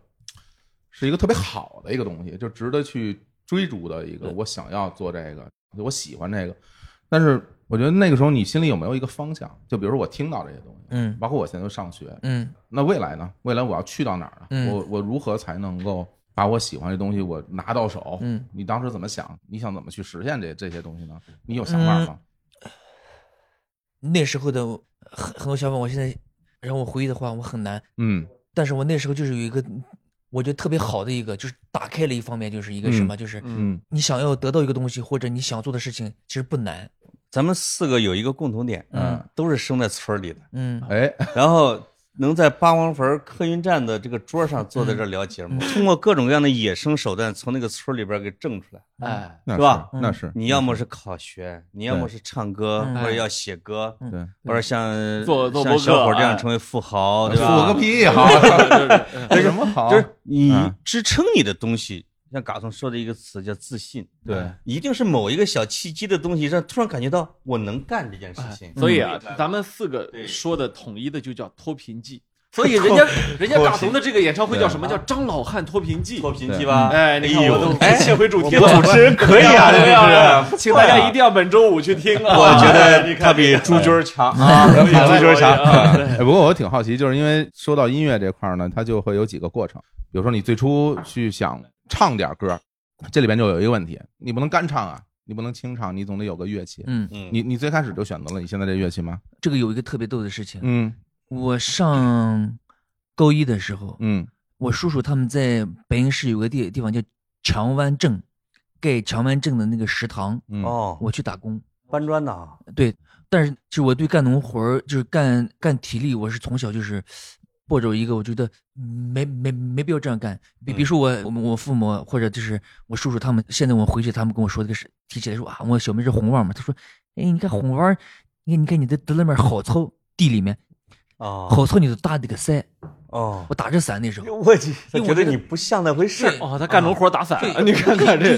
是一个特别好的一个东西，就值得去追逐的一个。我想要做这个，我喜欢这个。但是我觉得那个时候你心里有没有一个方向？就比如说我听到这些东西，嗯包括我现在上学，嗯那未来呢？未来我要去到哪儿呢？嗯我我如何才能够把我喜欢的东西我拿到手？嗯，你当时怎么想？你想怎么去实现这这些东西呢？你有想法吗？那时候的很很多想法，我现在让我回忆的话，我很难。嗯但是我那时候就是有一个，我觉得特别好的一个，就是打开了一方面，就是一个什么，就是嗯你想要得到一个东西，或者你想做的事情，其实不难。咱们四个有一个共同点，嗯，都是生在村儿里的，嗯。哎，然后能在八王坟客运站的这个桌上坐在这聊节目，通过各种各样的野生手段从那个村儿里边给挣出来。哎，那是吧那是。你要么是考学，你要么是唱歌，嗯。或者要写歌，对，或者像像小伙这样哎成为富豪，对富吧？个屁好，为什么好？就是你嗯支撑你的东西，像嘎总说的一个词叫自信，对，一定是某一个小契机的东西，让突然感觉到我能干这件事情。所以啊，咱们四个说的统一的就叫脱贫记。所以人家人家嘎怂的这个演唱会叫什么？叫张老汉脱贫记。脱贫记吧？哎，你看呦我都哎切回主题我了，主持人可以啊，对这呀是，请大家一定要本周五去听啊！我觉哎得他比朱军强啊，比朱军强。哎，不过我挺好奇，就是因为说到音乐这块儿呢，它就会有几个过程。比如说，你最初去想唱点歌，这里边就有一个问题，你不能干唱啊，你不能清唱，你总得有个乐器。嗯，嗯，你你最开始就选择了你现在这乐器吗？这个有一个特别逗的事情。嗯我上高一的时候，嗯我叔叔他们在北京市有个地地方叫强湾镇，盖强湾镇的那个食堂，嗯哦，我去打工。搬砖的啊，对，但是就我对干农活儿，就是干干体力，我是从小就是抱着一个我觉得没没没必要这样干。比比如说我我我父母或者就是我叔叔他们，现在我回去他们跟我说这个事，提起来说啊，我小妹是红娃嘛，他说，哎，你看红娃，你看你看你的德里面好草地里面，哦好草你都打这个伞，哦，我打着伞那时候。我我觉得你不像那回事儿哦，他干农活打伞对，你看看这，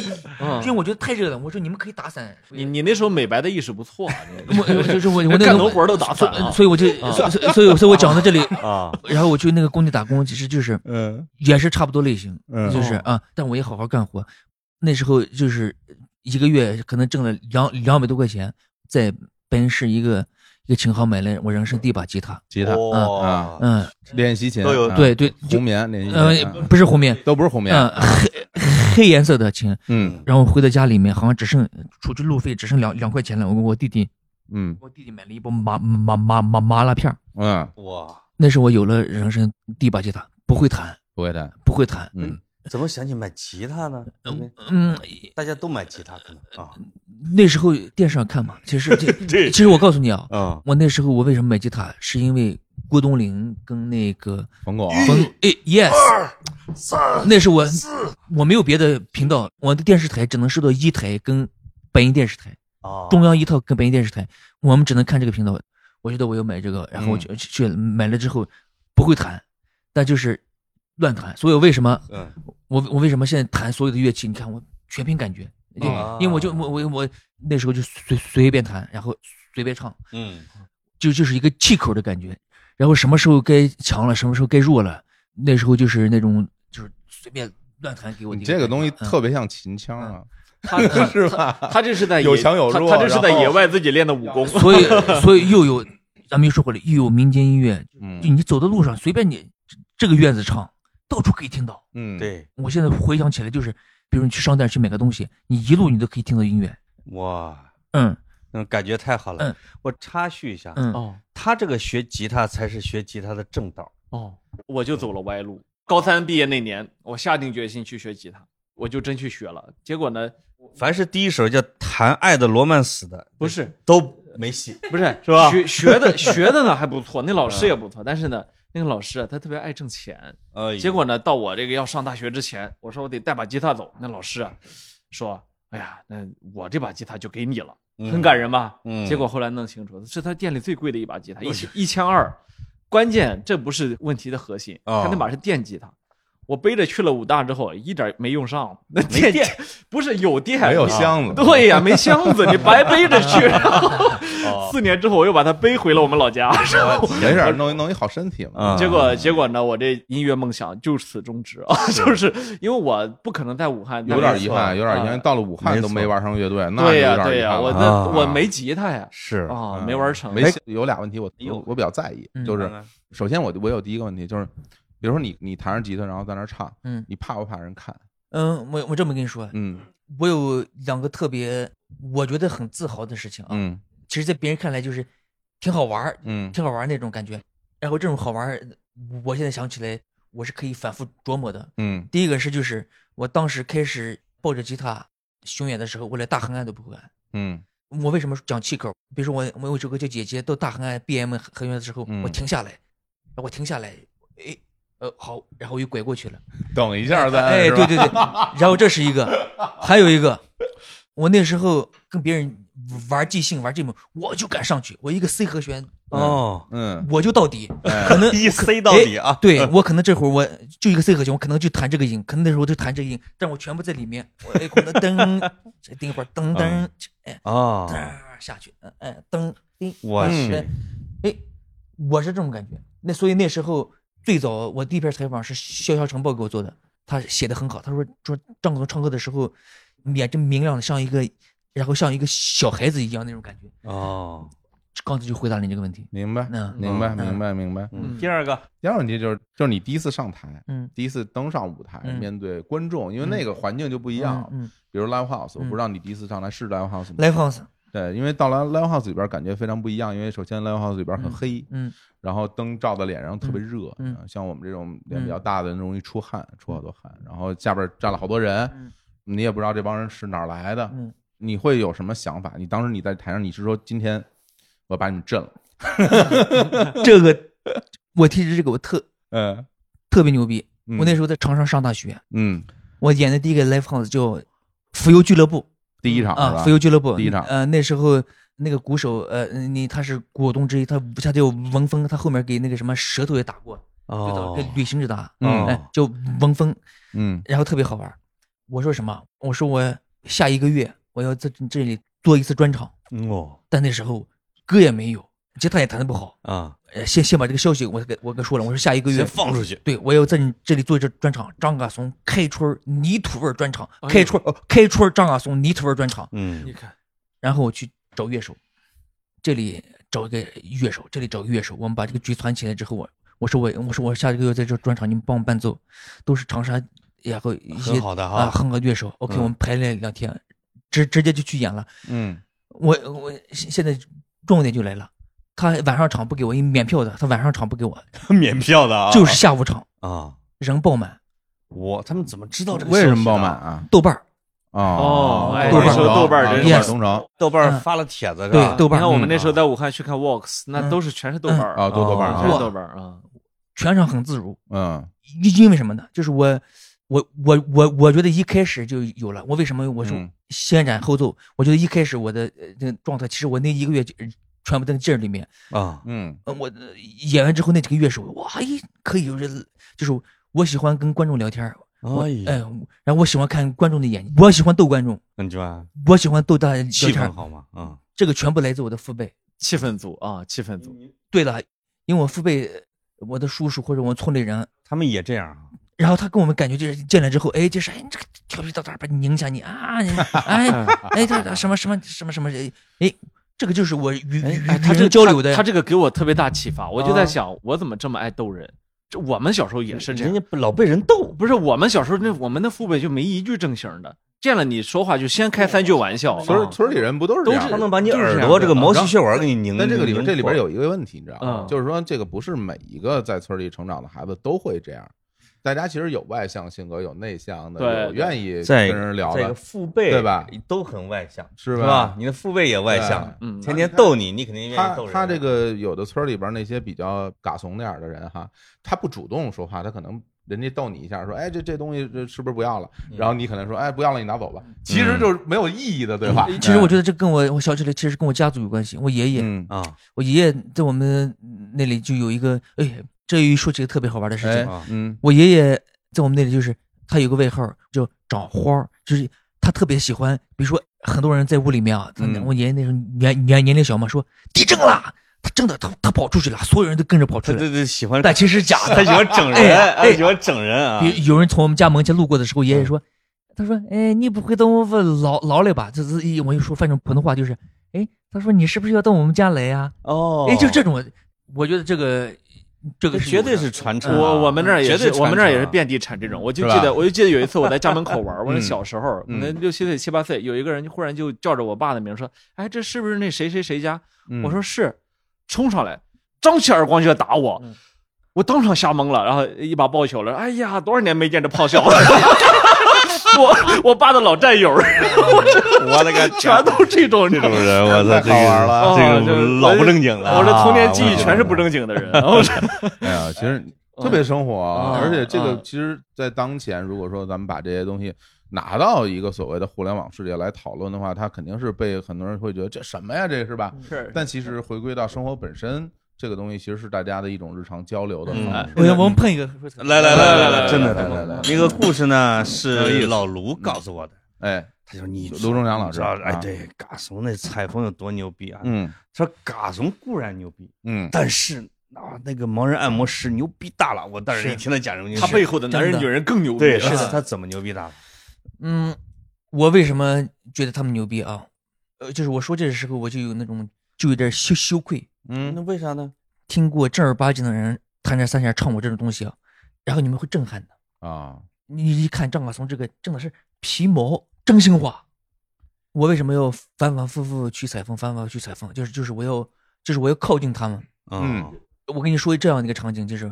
因为我觉得太热了，我说你们可以打伞。你你那时候美白的意识不错啊，我就是我我那个干农活都打伞所以啊所以我就所以所以所以我讲到这里，啊，然后我去那个工地打工，其实就是嗯也是差不多类型，嗯就是啊，但我也好好干活。那时候就是一个月可能挣了两两百多块钱，在本市一个一个琴行买了我人生第一把吉他。吉他、哦，嗯，练习琴都有啊。对对，红棉练习琴，呃啊。不是红棉，都不是红棉，嗯黑黑颜色的琴。嗯。然后回到家里面，好像只剩出去路费只剩两两块钱了。我跟我弟弟，嗯。我弟弟买了一包麻麻麻麻麻辣片儿。嗯，哇，那是我有了人生第一把吉他，不会弹，不会弹，不会弹。嗯怎么想起买吉他呢？嗯，大家都买吉他可能啊，那时候电视上看嘛，其实这 对其实我告诉你啊，嗯，我那时候我为什么买吉他，是因为郭冬临跟那个冯巩，冯哎 yes，那是我我没有别的频道，我的电视台只能收到一台跟北京电视台，啊，中央一套跟北京电视台，我们只能看这个频道。我觉得我要买这个，然后我就去去买了之后不会弹，但就是乱弹。所以我为什么嗯，我我为什么现在弹所有的乐器？你看我全凭感觉，对啊因为我就我我我那时候就随随便弹，然后随便唱，嗯，就就是一个气口的感觉。然后什么时候该强了，什么时候该弱了，那时候就是那种就是随便乱弹给我。你这个东西嗯特别像秦腔啊，他 是吧？他这是在有强有弱他他这是在野外自己练的武功。所以 所以又有咱们又说回来，又有民间音乐，就嗯你走的路上随便你这这个院子唱，到处可以听到。嗯，，对，我现在回想起来，就是比如你去商店去买个东西，你一路你都可以听到音乐。哇，嗯嗯，感觉太好了嗯。我插叙一下，嗯哦他这个学吉他才是学吉他的正道。哦，我就走了歪路。高三毕业那年，我下定决心去学吉他，我就真去学了。结果呢，凡是第一首叫《谈爱的罗曼史》的，不是都没戏。不是 是吧学学的学的呢还不错，那老师也不错，但是呢，那个老师啊，他特别爱挣钱。呃，结果呢，到我这个要上大学之前，我说我得带把吉他走。那老师啊，说，哎呀，那我这把吉他就给你了，很感人吧？嗯结果后来弄清楚，是他店里最贵的一把吉他，一千一千二。关键这不是问题的核心，哦他那把是电吉他。我背着去了武大之后，一点没用上，那电电不是有电，没有箱子，对呀，没箱子，你白背着去。然后哦四年之后，我又把它背回了我们老家。没事，弄一弄一好身体嘛。啊结果结果呢，我这音乐梦想就此终止啊！就是因为我不可能在武汉，有点遗憾，有点遗憾。到了武汉都没玩上乐队，那对呀对呀，我的啊我没吉他呀是啊，嗯没玩成。没哎有俩问题，我我我比较在意，嗯就是首先我我有第一个问题就是，比如说你你弹着吉他，然后在那儿唱，嗯你怕不怕人看？嗯，我我这么跟你说，嗯我有两个特别我觉得很自豪的事情啊，嗯其实，在别人看来就是挺好玩儿，嗯挺好玩儿那种感觉。然后这种好玩儿，我现在想起来，我是可以反复琢磨的。嗯第一个是就是我当时开始抱着吉他巡演的时候，我连大横按都不会按。嗯我为什么讲气口？比如说我我有一首歌叫《姐姐》，到大横按 B M 和弦的时候，嗯我停下来，我停下来，哎，呃，好，然后又拐过去了。等一下再按哎，对对对，然后这是一个，还有一个，我那时候跟别人玩即兴玩这种，我就敢上去，我一个 C 和弦，哦，嗯。我就到底，哎。可能 一 C 到底啊，对我可能这会儿我就一个 C 和弦，我可能就弹这个音，可能那时候我就弹这个音，但我全部在里面，我哎可能噔，再定一会儿噔噔，哎啊，噔下去，嗯哎噔叮，我去哎哎，我是这种感觉。那所以那时候最早我第一篇采访是潇潇晨报给我做的，他写的很好。他说说张总唱歌的时候，眼睛明亮的像一个，然后像一个小孩子一样那种感觉。哦，刚才就回答了你这个问题。明白嗯明白嗯明白明白。嗯，第二个第二个问题就是就是你第一次上台，嗯第一次登上舞台嗯面对观众，因为那个环境就不一样。嗯比如 live house，我嗯不知道你第一次上来是 live house 吗？，Live House，对，因为到了 live house 里边感觉非常不一样，因为首先 live house 里边很黑，嗯然后灯照到脸上特别热，嗯啊像我们这种脸比较大的人容易出汗，出好多汗，然后下边站了好多人，嗯你也不知道这帮人是哪儿来的，嗯，你会有什么想法？你当时你在台上，你是说今天我把你们震了 这个我提起这个我特嗯特别牛逼。嗯我那时候在长沙上大学，嗯，我演的第一个 Live House 叫《浮游俱乐部》。第一场啊，吧？浮游俱乐部。第一场。呃，那时候那个鼓手，呃，你他是股东之一，他他叫文峰，他后面给那个什么舌头也打过，就哦。给旅行者打，嗯。哎，叫文峰，嗯。然后特别好玩。我说什么？我说我下一个月我要在这里做一次专场，哦。但那时候歌也没有，吉他也弹的不好，啊，呃，先先把这个消息我给我给说了，我说下一个月先放出去，对，我要在你这里做一这专场，张嘎松开春泥土味专场，开春、哦开春张嘎松泥土味专场，嗯。你看，然后我去找乐手，这里找一个乐手，这里找个乐手，我们把这个局攒起来之后，我我说我我说我下一个月在这专场，你们帮我伴奏，都是长沙然后一些很好的啊哈，很好的乐手，OK，、嗯我们排练两天，直直接就去演了。嗯。我我现现在重点就来了，他晚上场不给我，因为免票的，他晚上场不给我，免票的啊，就是下午场啊，人爆满，我他们怎么知道这个？为什么爆满？啊？豆瓣儿哦哎那时候豆瓣豆瓣儿同城豆瓣发了帖子是吧？对豆瓣儿你看我们嗯那时候在武汉去看 Walks，那嗯都是全是豆瓣儿啊，都豆瓣儿哦啊，全是豆瓣儿啊。全场很自如，嗯因因为什么呢？就是我，我我我我觉得一开始就有了。我为什么我说嗯先斩后奏？我觉得一开始我的呃这个状态，其实我那一个月全部在那劲儿里面。啊，嗯呃，我呃演完之后那几个乐手，哇，哎，可以有人，就是我喜欢跟观众聊天哎然后我喜欢看观众的眼睛，我喜欢逗观众，那就啊，我喜欢逗大家聊气氛好吗？啊，这个全部来自我的父辈。气氛组啊，气氛组，对了，因为我父辈，我的叔叔或者我村里人，他们也这样啊，然后他跟我们感觉就是进来之后，哎，就是哎，你这个调皮捣蛋，把你拧下你啊，你哎哎，他 什么什么什么什么，哎，这个就是我与与他这个交流的他，他这个给我特别大启发，我就啊在想，我怎么这么爱逗人？这我们小时候也是这样，人家老被人逗，不是我们小时候那我们的父辈就没一句正形的，见了你说话就先开三句玩笑，村村里人不都是这样的？他能把你耳朵这个毛细血管给你拧。但这个里边这里边有一个问题，你知道吗嗯？就是说这个不是每一个在村里成长的孩子都会这样。大家其实有外向性格，有内向的，对有愿意跟人聊的，父辈对吧？都很外向，是是吧？？你的父辈也外向，嗯天天逗你，你肯定愿意逗人。他这个有的村里边那些比较嘎怂那样的人哈，他不主动说话，他可能人家逗你一下，说哎这这东西这是不是不要了？然后你可能说哎不要了，你拿走吧。其实就是没有意义的对话。其实我觉得这跟我我想起来其实跟我家族有关系。我爷爷，嗯啊我爷爷在我们那里就有一个，哎，这一说起个特别好玩的事哎情。啊嗯。我爷爷在我们那里就是他有个外号叫长花儿，就是他特别喜欢，比如说很多人在屋里面啊，我爷爷那时候年年年龄小嘛，说地震了，他真的他他跑出去了，所有人都跟着跑出来，对对对，喜欢但其实 假的，他喜欢整哎人，哎哎，喜欢整人啊。有有人从我们家门前路过的时候，爷爷说，他说，哎，你不会等我们老老了吧？这是一我就说，反正普通话就是，哎，他说你是不是要到我们家来呀、哦，哎，就这种，我觉得这个这个绝对是传承啊。我我们那儿也绝对，是我们那儿也是遍地产这种。我就记得，我就记得有一次我在家门口玩，我那嗯小时候，可嗯能六七岁、七八岁，有一个人就忽然就叫着我爸的名说：“哎，这是不是那谁谁谁家？”嗯我说是，冲上来，张起耳光就要打我嗯，我当场吓懵了，然后一把抱起来了。哎呀，多少年没见这胖小子，我 我爸的老战友，我的个全都这种这种人，我操，太好玩了哦这这种老不正经了。我这童年记忆啊全是不正经的人。哎呀，其实特别生活啊，嗯而且这个嗯其实，在当前，如果说咱们把这些东西拿到一个所谓的互联网世界来讨论的话，它肯定是被很多人会觉得这什么呀，这是吧？是但其实回归到生活本身，这个东西其实是大家的一种日常交流的方嗯式。我我们碰一个，来来来来来，真的来来来来那个故事呢是老卢告诉我的，哎，他说你卢中良老师哎啊对，嘎怂那采风有多牛逼啊！嗯他说嘎怂固然牛逼，嗯，但是啊那个盲人按摩师牛逼大了。我当时一听他讲这个，他背后的男人女人更牛逼。对是啊的，他怎么牛逼大了？嗯，我为什么觉得他们牛逼啊？呃，就是我说这个时候，我就有那种就有点羞羞愧。嗯那为啥呢？听过正儿八经的人弹着三弦唱我这种东西啊，然后你们会震撼的。啊，你一看张嘎松这个真的是皮毛真心话。我为什么要反反复复去采风，反反复复去采风？就是就是我要就是我要靠近他们。嗯我跟你说这样的一个场景，就是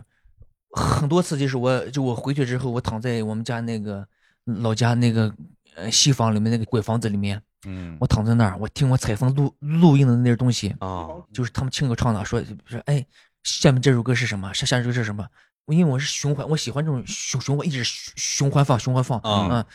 很多次，就是我就我回去之后，我躺在我们家那个老家那个呃西房里面那个鬼房子里面，嗯，我躺在那儿，我听我采风录录音的那些东西，啊就是他们亲口唱的，说说哎，下面这首歌是什么？下下首歌是什么？因为我是循环，我喜欢这种循循环，一直循循环放，循环放。啊嗯，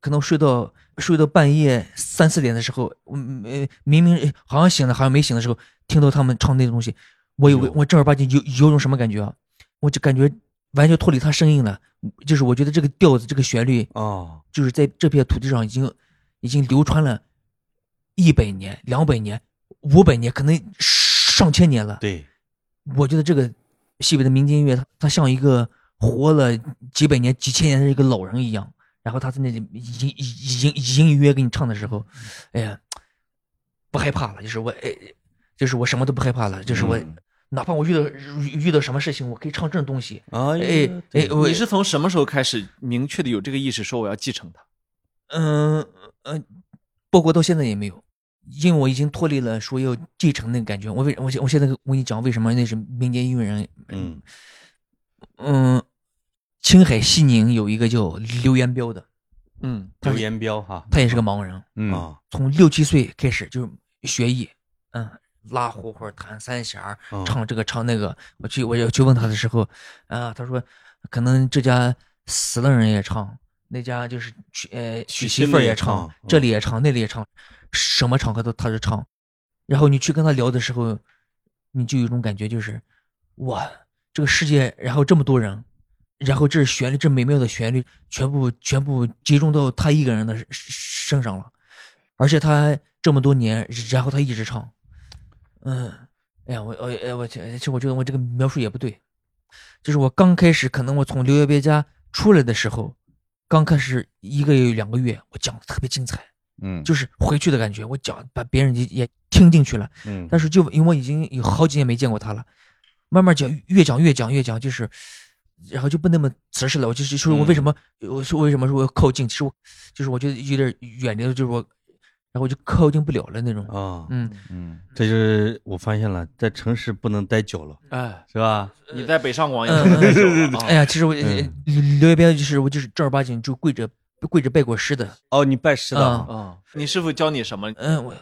可能睡到睡到半夜三四点的时候，我呃明明好像醒了，好像没醒的时候，听到他们唱那个东西，我有个我正儿八经有有种什么感觉啊？我就感觉完全脱离他声音了，就是我觉得这个调子，这个旋律，啊就是在这片土地上已经已经流传了一百年、两百年、五百年，可能上千年了。对，我觉得这个西北的民间音乐，它它像一个活了几百年、几千年的一个老人一样，然后他在那里隐隐隐隐约约给你唱的时候，哎呀，不害怕了，就是我哎，就是我什么都不害怕了，就是我、嗯哪怕我遇到遇到什么事情，我可以唱这种东西。啊哎哎，你是从什么时候开始明确的有这个意识，说我要继承它？嗯嗯，包括到现在也没有，因为我已经脱离了说要继承那个感觉。我为我现我现在我跟你讲，为什么那是民间音乐人？嗯嗯，青海西宁有一个叫刘延彪的，嗯，刘延彪哈他也是个盲人，嗯啊从六七岁开始就是学艺，嗯，拉胡胡、弹三弦儿、嗯唱这个唱那个。我去我要去问他的时候，啊，他说可能这家死了人也唱，那家就是娶呃娶媳妇儿也唱这里也唱，那里也唱，什么场合都他是唱。然后你去跟他聊的时候，你就有一种感觉，就是哇，这个世界，然后这么多人，然后这旋律，这美妙的旋律，全部全部集中到他一个人的身上了，而且他这么多年，然后他一直唱，嗯，哎呀，我我哎我其实我觉得我这个描述也不对，就是我刚开始可能我从刘月别家出来的时候，刚开始一个月两个月，我讲的特别精彩，嗯，就是回去的感觉，我讲把别人也也听进去了。嗯但是就因为我已经有好几年没见过他了，慢慢讲，越讲越讲越讲，就是，然后就不那么瓷实了。我就是说我为什么，我说为什么说我要靠近？其实我就是我觉得有点远离了，就是我，然后我就靠近不了了那种。啊，嗯，嗯这就是我发现了，在城市不能待久了，哎，是吧？你在北上广也嗯不能待久哎呀，其实我嗯刘一边就是我就是正儿八经就跪着跪着拜过师的。哦，你拜师的啊啊啊！你师傅教你什么？嗯，我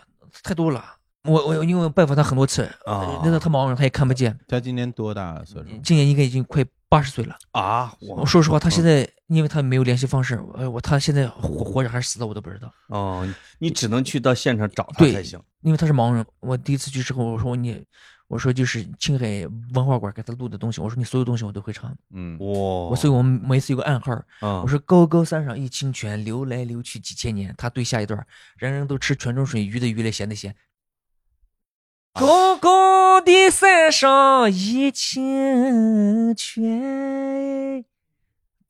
太多了。我我因为拜访他很多次，啊那个他盲人他也看不见，他今年多大岁数？今年应该已经快八十岁了。啊！我我说实话，他现在因为他没有联系方式，呃，我他现在活活着还是死的我都不知道，哦，你只能去到现场找他才行。因为他是盲人。我第一次去之后，我说你，我说就是青海文化馆给他录的东西，我说你所有东西我都会唱，嗯，哇，我所以我们每次有个暗号，啊我说高高山上一清泉，流来流去几千年。他对下一段，人人都吃泉中水，鱼的鱼来咸的咸。高高的山上一清泉，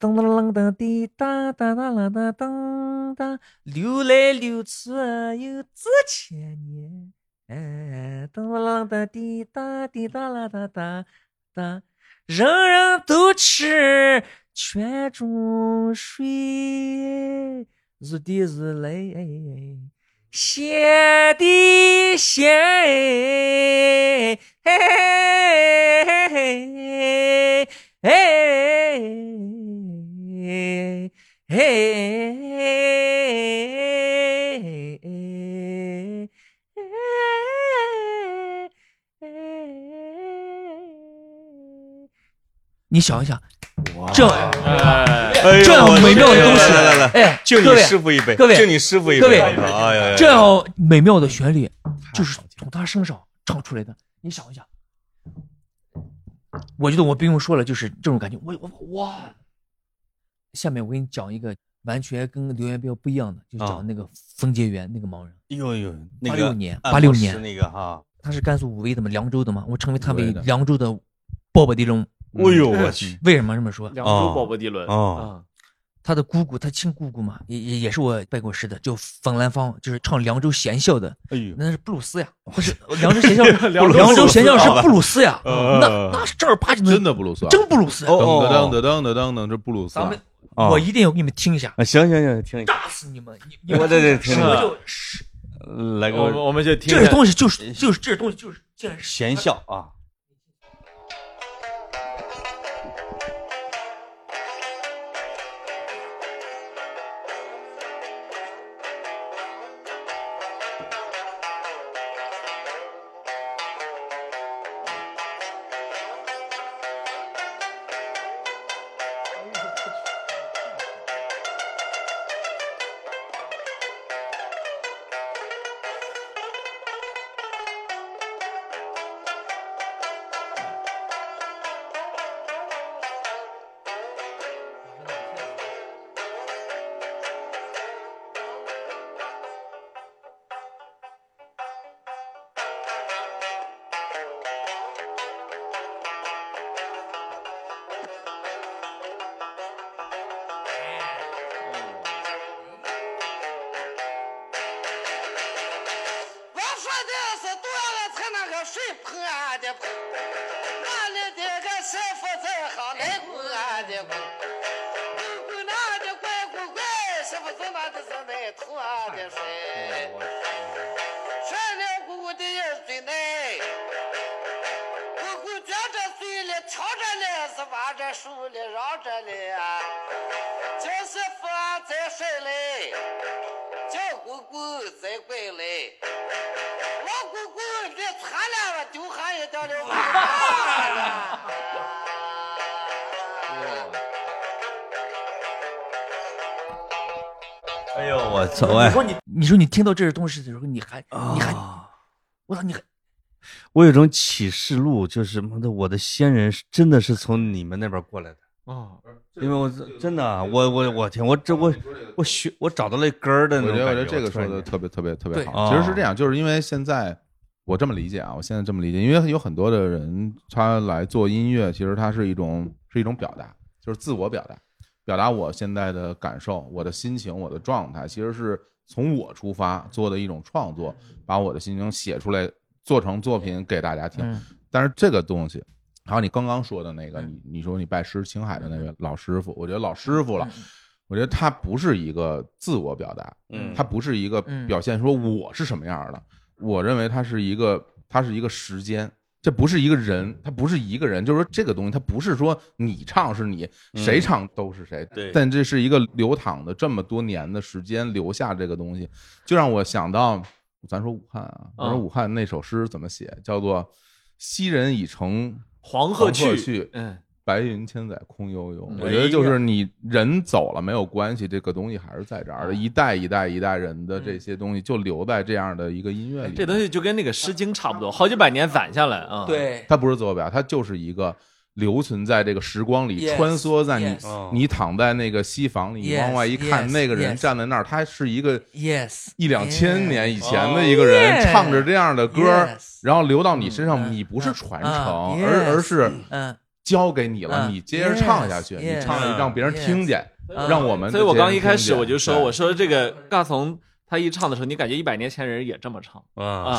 噔噔噔噔滴答答答啦哒噔哒，流来流去有几千年。哎，噔噔噔噔滴哒滴哒啦哒哒哒，人人都吃泉中水，日的日来，咸的咸，嘿嘿嘿嘿嘿你想一想，这这样美妙的东西来来来来，哎，敬你师傅一杯，各位敬你师傅一杯，各位这样美妙的旋律，就是从他身上唱出来的。你想一想，我觉得我不用说了，就是这种感觉。我我哇！下面我给你讲一个完全跟刘元彪不一样的，就啊讲那个冯杰元那个盲人。哎呦呦，那86年按摩86年那个哈，他是甘肃武威的嘛，凉州的嘛，我称为他为凉州的鲍勃迪龙。哎呦我去，为什么这么说？凉州鲍勃迪伦啊他的姑姑，他亲姑姑嘛，也也也是我拜过师的，就冯兰芳，就是唱凉州贤校的，哎呦，那是布鲁斯呀，不是凉州贤校，凉州 凉州弦校布鲁斯。是布鲁斯呀，呃那那是正儿八经的真的布鲁斯啊，真布鲁斯。哦噔噔噔噔噔噔噔，这布鲁斯啊，咱们啊我一定要给你们听一下，啊，行行行，听一下，炸死你们！你你我这这听什么就是来个我。们我们就听这着东西就是就是这东西就是竟然是贤孝啊，我操哎你，说你你说你听到这些东西的时候，你还你还啊我操你还我有种启示录，就是妈的，我的先人是真的是从你们那边过来的，啊，因为我真的啊，我我我天，我这我我学我找到了根儿的那我觉得，种感我觉得这个说的特别特别特别好。其实是这样，就是因为现在我这么理解啊，我现在这么理解，因为有很多的人他来做音乐，其实他是一种是一种表达，就是自我表达，表达我现在的感受、我的心情、我的状态，其实是从我出发做的一种创作，把我的心情写出来，做成作品给大家听。嗯但是这个东西，还有你刚刚说的那个，你你说你拜师青海的那个老师傅，我觉得老师傅了，我觉得他不是一个自我表达，嗯他不是一个嗯表现说我是什么样的，我认为他是一个，他是一个时间。这不是一个人，他不是一个人，就是说这个东西，它不是说你唱是你，谁唱都是谁。对但这是一个流淌的这么多年的时间留下这个东西，就让我想到，咱说武汉啊，咱说嗯武汉那首诗怎么写，叫做“昔人已乘黄鹤鹤去，去，嗯，白云千载空悠悠。嗯我觉得就是你人走了没有关系，这个东西还是在这儿的，一代一代一代人的这些东西就留在这样的一个音乐里。这东西就跟那个《诗经》差不多，好几百年攒下来啊。，对，它不是坐标，它就是一个留存在这个时光里穿梭在你你躺在那个西房里，Yes, 往外一看，那个人站在那儿，他是一个 Yes，一两千年以前的哦一个人，唱着这样的歌然后流到你身上，嗯你不是传嗯承，嗯而而是嗯交给你了，嗯。你接着唱下去，你唱让别人听见，嗯。让我们所以我刚一开始我就说，我说这个尬怂他一唱的时候，你感觉一百年前人也这么唱。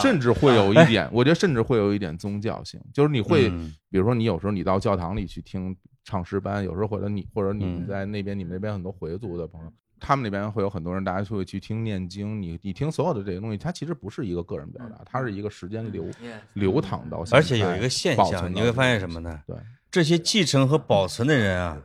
甚至会有一点，我觉得甚至会有一点宗教性，就是你会，嗯。比如说你有时候你到教堂里去听唱诗班，有时候或者你或者你在那边，你们那边很多回族的朋友，他们那边会有很多人，大家会去听念经，你你听所有的这些东西，它其实不是一个个人表达，它是一个时间流流淌到，而且有一个现保存象，你会发现什么呢？对，这些继承和保存的人啊，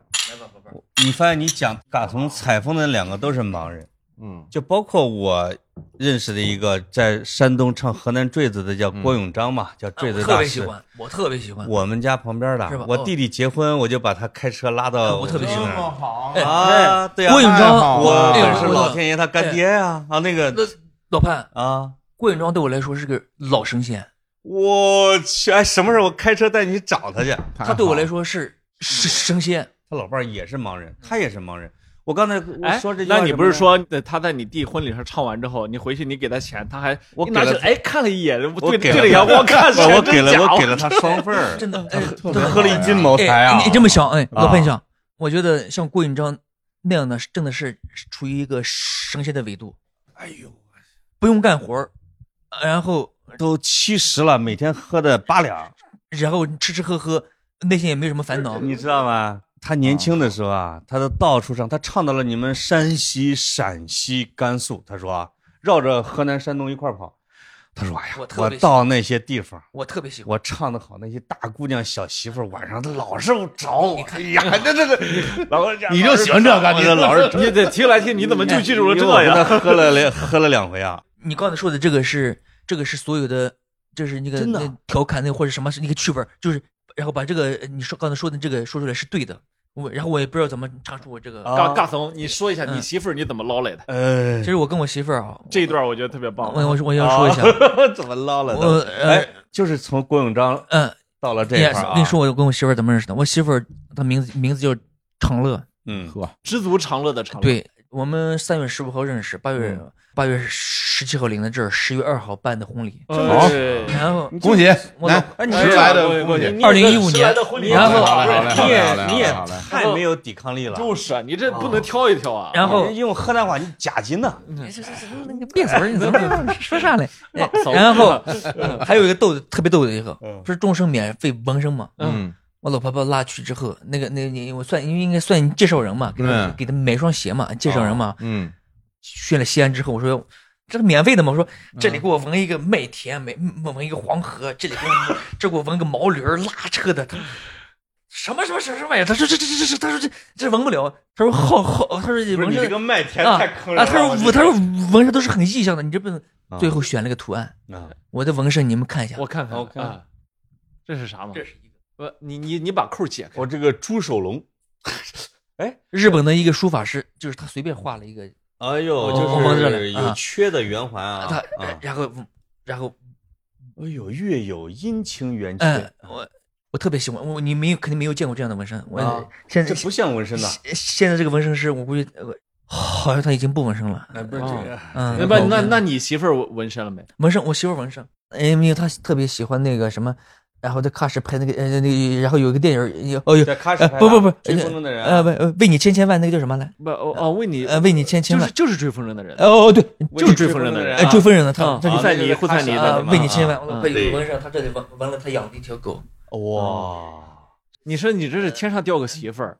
你发现你讲打从采风的两个都是盲人，嗯。就包括我认识的一个在山东唱河南坠子的叫嗯郭永章嘛，叫坠子我特大师。别喜欢，我特别喜欢。我们家旁边的是吧，哦。我弟弟结婚，我就把他开车拉到我特别喜欢。好哎啊，对啊，郭永章。我哎是老天爷他干爹呀啊，那个那老潘，啊，郭永章对我来说是个老神仙，我去，哎，什么时候我开车带你去找他去？他对我来说是是神仙。他老伴儿也是盲人，他也是盲人。我刚才我哎说这，句话那你不是说呃他在你弟婚礼上唱完之后，你回去你给他钱，他还我给了哎看了一眼，我给对对了阳光看是我我给了我给了他双份儿，真的，哎，他喝了一斤茅台啊！哎，你你这么想，哎，啊老潘想，我觉得像郭永章那样的，真的是处于一个神仙的维度，哎呦，不用干活儿然后都七十了，每天喝的八两，然后吃吃喝喝，内心也没有什么烦恼。你知道吗？他年轻的时候啊，他都到处唱，他唱到了你们山西、陕西、甘肃。他说啊，绕着河南、山东一块儿跑。他说：“哎呀，我我特别喜到那些地方，我特别喜欢。我唱的好，那些大姑娘、小媳妇晚上老是找我。哎呀，这这这，老是你就喜欢这个我这老是 你得听来听，你怎么就记住了这呀？他喝了两喝了两回啊。你刚才说的这个是这个是所有的，就是那个那调侃那或者什么是那个趣味儿，就是然后把这个你说刚才说的这个说出来是对的。我然后我也不知道怎么唱出我这个。啊尬尬怂，你说一下嗯你媳妇儿你怎么捞来的？呃其，实我跟我媳妇儿啊，这一段我觉得特别棒。我我我要说一下，怎么捞来的？呃哎，就是从郭永章嗯，到了这一块儿跟你说，我跟我媳妇儿怎么认识的？我媳妇儿她名字名字叫长乐，嗯，呵，知足常乐的常乐。对我们三月十五号认识，八月八月十七号领的证，十月二号办的婚礼，好然后恭喜，我来老，迟来的恭喜，2015年然后好嘞好嘞好你也你也太没有抵抗力了。就是啊，你这不能挑一挑啊。然后用河南话，你假金呢？这这这那个别嘴儿，你怎么说啥嘞？然后还有一个逗的特别逗的一个嗯，不是终身免费纹身吗？嗯我老婆把我拉去之后，那个那个你我算应该算介绍人嘛，给他嗯给他买双鞋嘛，介绍人嘛。嗯，去了西安之后，我说这是免费的嘛？我说这里给我纹一个麦田，没纹一个黄河，这里给我这给我纹个毛驴拉车的。他什么什么什么什么玩意儿？他说这这这这这，他说这这纹不了。他说好好，他说这纹身麦田啊啊，坑人了。他说我他说纹身都是很意象的，你这不最后选了个图案。啊，我的纹身你们看一下，我看看，我看啊，这是啥嘛？这是不，你你你把扣解开。我这个猪手龙，哎日本的一个书法师，就是他随便画了一个，哎呦，哦就是有缺的圆环啊他啊！然后然后哎呦，月有阴晴圆嗯缺，，我我特别喜欢我，你没有肯定没有见过这样的纹身。我啊现在这不像纹身的。现现在这个纹身师，我估计呃好像他已经不纹身了。哎，不是这个，嗯，那不那那你媳妇儿纹纹身了没？纹身，我媳妇儿纹身，哎，因为她特别喜欢那个什么，然后在喀什拍那个呃那个，然后有一个电影哦有在喀什呃不不不追风筝的人啊呃不呃为你千千万那个叫什么来？不哦哦，为你呃为你千千万。就是就是追风筝的人，哦哦对，就是追风筝的人哎追风筝的他啊他就胡赛尼胡赛尼啊的为你千千万，被纹上他这里纹纹了他养的一条狗，哇！你说你这是天上掉个媳妇儿，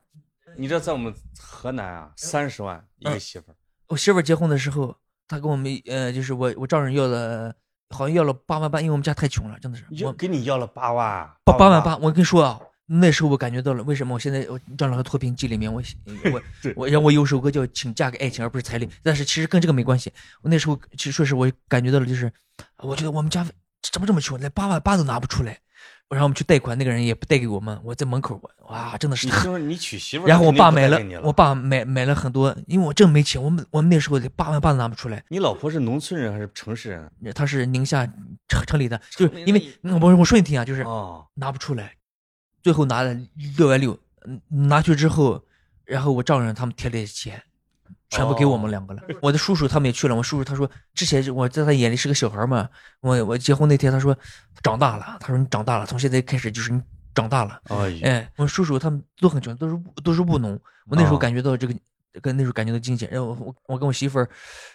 你知道在我们河南啊，三十万一个媳妇儿，我媳妇儿结婚的时候，她跟我们呃就是我我丈人要了好像要了八万八，因为我们家太穷了，真的是我给你要了八万，八八万八，我跟你说啊，那时候我感觉到了为什么我现在我张老师脱贫记里面我 我对我让我有首歌叫《请嫁给爱情而不是彩礼》，但是其实跟这个没关系。我那时候其实说是我感觉到了，就是我觉得我们家怎么这么穷，连八万八都拿不出来。然后我们去贷款，那个人也不贷给我们，我在门口，我哇，真的是你就是你娶媳妇儿，然后我爸买了我爸买买了很多，因为我真没钱，我们我们那时候八万八都拿不出来。你老婆是农村人还是城市人？她是宁夏城城里的，就是因为嗯我我说你听啊，就是哦，拿不出来，最后拿了六万六，嗯拿去之后，然后我丈人他们贴了钱，全部给我们两个了。我的叔叔他们也去了，我叔叔他说之前我在他眼里是个小孩嘛，我我结婚那天他说长大了，他说你长大了，从现在开始就是你长大了。哎，哎，我叔叔他们都很穷，都是都是务农。我那时候哦感觉到这个，跟那时候感觉到惊险。然后我我我跟我媳妇儿，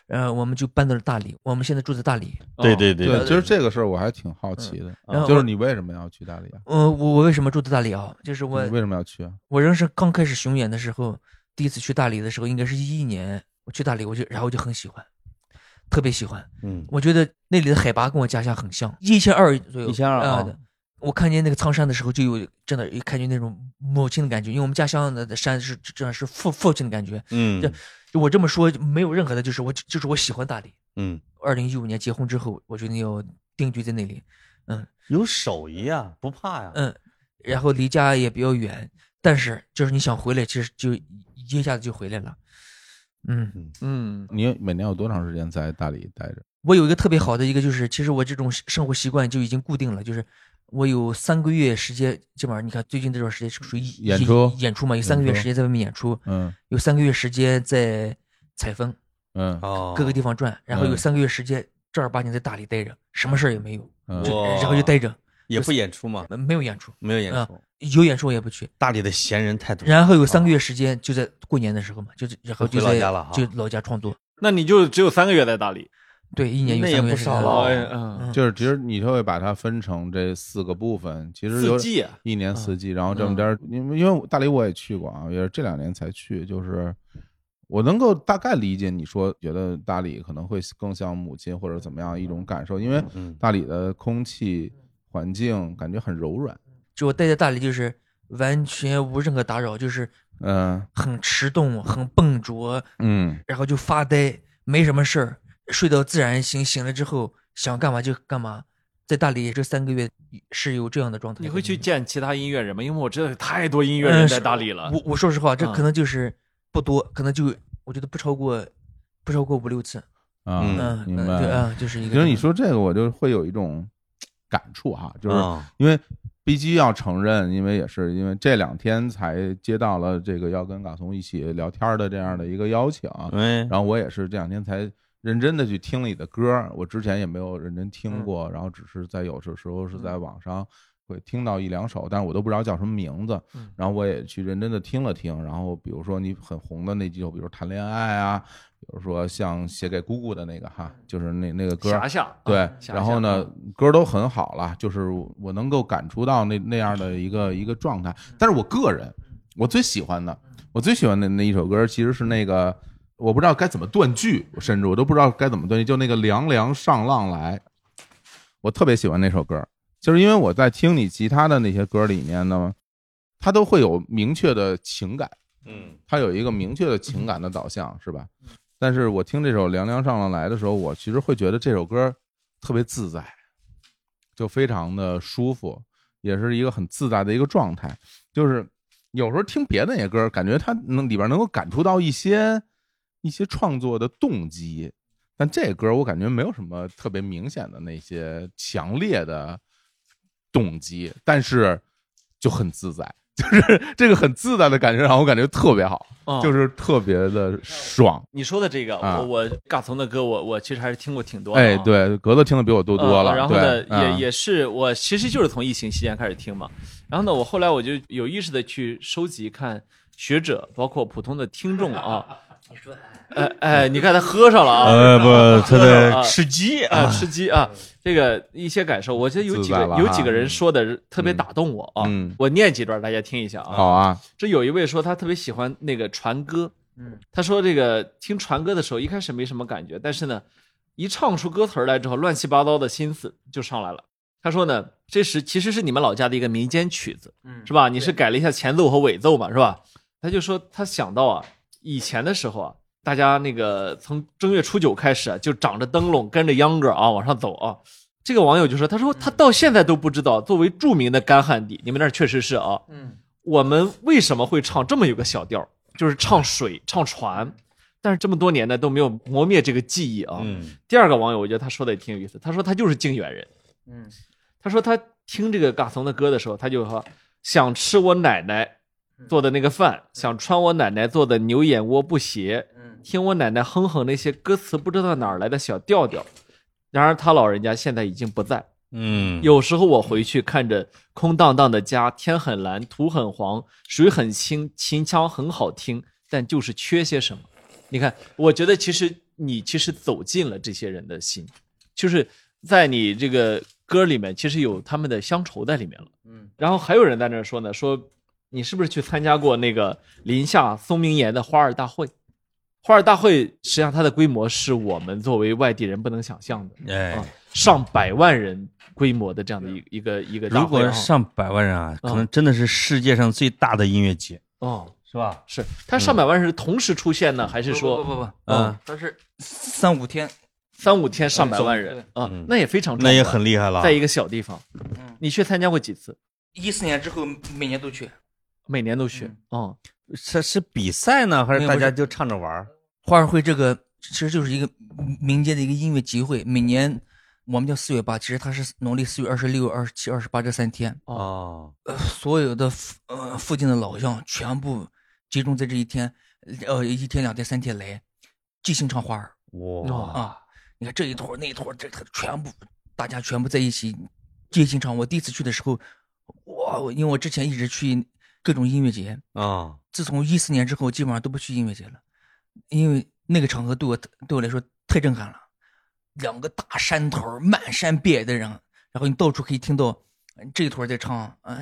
呃，我们就搬到了大理。我们现在住在大理。哦对对对对，其实这个事儿我还挺好奇的，然后就是你为什么要去大理啊？呃，我我为什么住在大理啊？就是我你为什么要去啊？我认识刚开始巡演的时候，第一次去大理的时候，应该是一一年。我去大理，我就然后我就很喜欢，特别喜欢。嗯，我觉得那里的海拔跟我家乡很像，一千二左右。一千二啊我看见那个苍山的时候，就有真的看见那种母亲的感觉，因为我们家乡的山是真的是父父亲的感觉。嗯这就我这么说，没有任何的，就是我就是我喜欢大理。嗯，二零一五年结婚之后，我决定要定居在那里。嗯有手艺啊，不怕呀。嗯，然后离家也比较远，但是就是你想回来，其实就一下子就回来了。嗯，嗯你每年有多长时间在大理待着？我有一个特别好的一个，就是其实我这种生活习惯就已经固定了，就是我有三个月时间，基本上你看最近这段时间是属于演出演出嘛，有三个月时间在外面演出，嗯有三个月时间在采风，嗯哦，各个地方转，然后有嗯三个月时间正儿八经在大理待着，什么事儿也没有，嗯就然后就待着，也不演出嘛，没没有演出，没有演啊出。有演出我也不去。大理的闲人太多，然后有三个月时间就在过年的时候嘛，就是然后就老家了哈。就老家创作，那你就只有三个月在大理。对，一年有那也三个月时间不少了。就是其实你就会把它分成这四个部分，其实有四季啊一年四季，然后这么点儿，因为因为大理我也去过啊，也是这两年才去，就是我能够大概理解你说觉得大理可能会更像母亲或者怎么样一种感受，因为嗯。大理的空气环境感觉很柔软，就我待在大理就是完全无任何打扰，就是嗯很迟钝、很笨拙，嗯然后就发呆，没什么事儿，睡到自然醒，醒了之后想干嘛就干嘛。在大理这三个月是有这样的状态。你会去见其他音乐人吗？因为我知道有太多音乐人在大理了。我我说实话，这啊可能就是不多，可能就我觉得不超过不超过五六次。啊，嗯嗯，明白嗯对啊，就是一个。其实你说这个，我就会有一种感触哈，就是啊因为必须要承认，因为也是因为这两天才接到了这个要跟嘎松一起聊天的这样的一个邀请，哎，然后我也是这两天才认真的去听了你的歌，我之前也没有认真听过，然后只是在有的时候是在网上会听到一两首，但是我都不知道叫什么名字嗯，然后我也去认真的听了听，然后比如说你很红的那几首，比如谈恋爱啊，比如说像写给姑姑的那个哈，就是那那个歌，遐想，对啊，然后呢啊，歌都很好了，就是我能够感触到那那样的一个一个状态。但是我个人，我最喜欢的，我最喜欢的那一首歌其实是那个，我不知道该怎么断句，甚至我都不知道该怎么断句，就那个凉凉上浪来，我特别喜欢那首歌，就是因为我在听你其他的那些歌里面呢，它都会有明确的情感。嗯它有一个明确的情感的导向，是吧？但是我听这首《凉凉上浪来》的时候，我其实会觉得这首歌特别自在，就非常的舒服，也是一个很自在的一个状态。就是有时候听别的那些歌，感觉它能里边能够感触到一些 一些创作的动机，但这歌我感觉没有什么特别明显的那些强烈的动机，但是就很自在。就是这个很自在的感觉，让我感觉特别好，嗯就是特别的爽。你说的这个，啊我我嘎从的歌，我我其实还是听过挺多的。哎，，对，格子听的比我多多了。嗯然后呢，也也是我其实就是从疫情期间开始听嘛。然后呢，我后来我就有意识的去收集看学者，包括普通的听众啊。你说哎哎，你看他喝上了啊。呃不，他啊。在吃鸡啊，吃鸡啊，这个一些感受，我觉得有几个有几个人说的特别打动我啊。嗯，我念几段大家听一下啊。好啊，这有一位说他特别喜欢那个传歌，嗯，他说这个听传歌的时候一开始没什么感觉，但是呢，一唱出歌词来之后，乱七八糟的心思就上来了。他说呢，这是其实是你们老家的一个民间曲子，嗯。是吧？你是改了一下前奏和尾奏嘛，是吧？他就说他想到啊，以前的时候啊，大家那个从正月初九开始啊，就长着灯笼跟着秧歌啊往上走啊，这个网友就说，他说他到现在都不知道，作为著名的干旱地，你们那儿确实是啊，嗯，我们为什么会唱这么有个小调，就是唱水、唱船，但是这么多年呢都没有磨灭这个记忆啊。嗯。第二个网友，我觉得他说的也挺有意思，他说他就是靖远人，嗯，他说他听这个嘎怂的歌的时候，他就说想吃我奶奶做的那个饭，想穿我奶奶做的牛眼窝布鞋，嗯听我奶奶哼哼那些歌词不知道哪儿来的小调调。然而他老人家现在已经不在，嗯，有时候我回去看着空荡荡的家，天很蓝，土很黄，水很清，琴腔很好听，但就是缺些什么。你看，我觉得其实你其实走进了这些人的心，就是在你这个歌里面，其实有他们的乡愁在里面了。嗯，然后还有人在那说呢，说你是不是去参加过那个临夏松明岩的花儿大会？花儿大会实际上它的规模是我们作为外地人不能想象的。哎啊，上百万人规模的这样的一一个一个大如果上百万人啊，嗯可能真的是世界上最大的音乐节，哦，是吧？是它上百万人是同时出现呢，还是说不不不不，嗯，它是三五天，三五天上百万人对啊嗯？那也非常那也很厉害了。在一个小地方，嗯，你去参加过几次？一四年之后每年都去。每年都去，嗯，是是比赛呢，还是大家就唱着玩儿？花儿会这个其实就是一个民间的一个音乐集会，每年我们叫四月八，其实它是农历四月二十六、二十七、二十八这三天，哦，呃，所有的附呃附近的老乡全部集中在这一天，呃一天两天三天来即兴唱花儿哇，啊！你看这一坨那一坨，这这全部大家全部在一起即兴唱。我第一次去的时候，哇！我因为我之前一直去各种音乐节，啊，自从一四年之后，基本上都不去音乐节了，因为那个场合对我对我来说太震撼了。两个大山头儿，漫山遍野的人，然后你到处可以听到呃这一坨在唱，哎，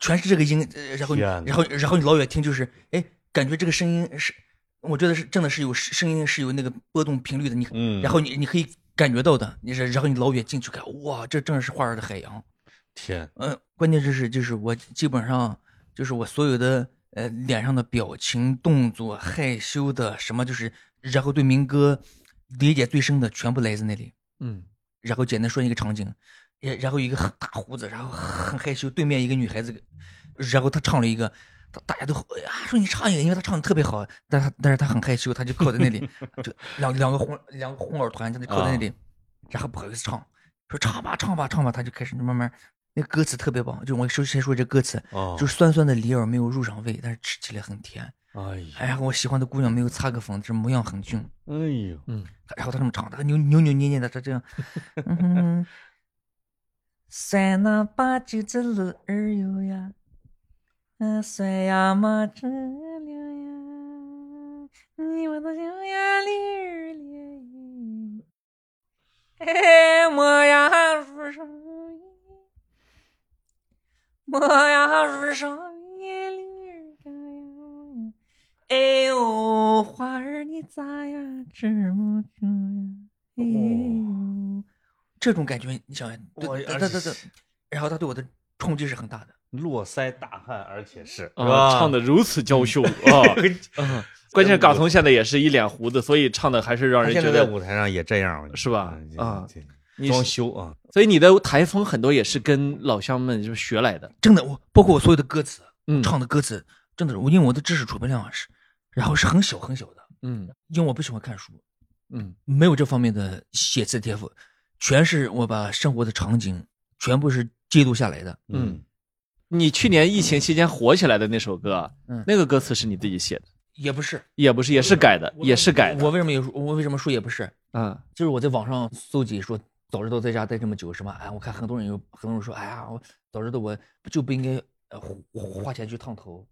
全是这个音，呃然后然后然后你老远听就是，哎，感觉这个声音是，我觉得是真的是有声音是有那个波动频率的，你，嗯然后你你可以感觉到的，你是然后你老远进去看，哇，这真的是花儿的海洋。天，嗯，关键就是就是我基本上就是我所有的呃脸上的表情、动作、害羞的什么，就是然后对民歌理解最深的全部来自那里。嗯，然后简单说一个场景，也然后一个很大胡子，然后很害羞，对面一个女孩子，然后她唱了一个，大大家都哎呀说你唱一个，因为他唱的特别好，但是她但是他很害羞，他就靠在那里，就两两个红两个红耳团，她就靠在那里，然后不好意思唱，说唱吧唱吧唱吧，他就开始慢慢。那个歌词特别棒，就我首先说这歌词，哦，就是酸酸的梨儿没有入上味，但是吃起来很甜。哎呀，哎呀，我喜欢的姑娘没有擦个粉，这模样很俊。哎呦，嗯然后他这么唱，他扭扭扭捏捏的，他这样，嗯，酸那把酒这乐儿哟呀，嗯，酸呀嘛这凉呀，你我的小呀梨儿咧，哎，莫呀树上莫呀树上叶梨儿干呀。哎呦，花儿你咋呀这么漂亮？哎呦，这种感觉，你想想，对我对对对对，然后他对我的冲击是很大的。络腮大汉，而且是啊，唱的如此娇羞啊，嗯。关键是嘎童现在也是一脸胡子，所以唱的还是让他现在在人觉得舞台上也这样，是吧？嗯啊，装修啊，所以你的台风很多也是跟老乡们就是学来的，真的，我包括我所有的歌词，嗯。唱的歌词，真的是我因为我的知识储备量是，然后是很小很小的，嗯。因为我不喜欢看书，嗯。没有这方面的写词天赋，全是我把生活的场景全部是记录下来的。嗯。你去年疫情期间火起来的那首歌啊，嗯。那个歌词是你自己写的，也不是，也不是，也是改的，也是改的，我为什么有我为什么说也不是？嗯。就是我在网上搜集说，早知道在家待这么久什么？哎，我看很多人有很多人说，哎呀，我早知道我就不应该呃花花钱去烫头，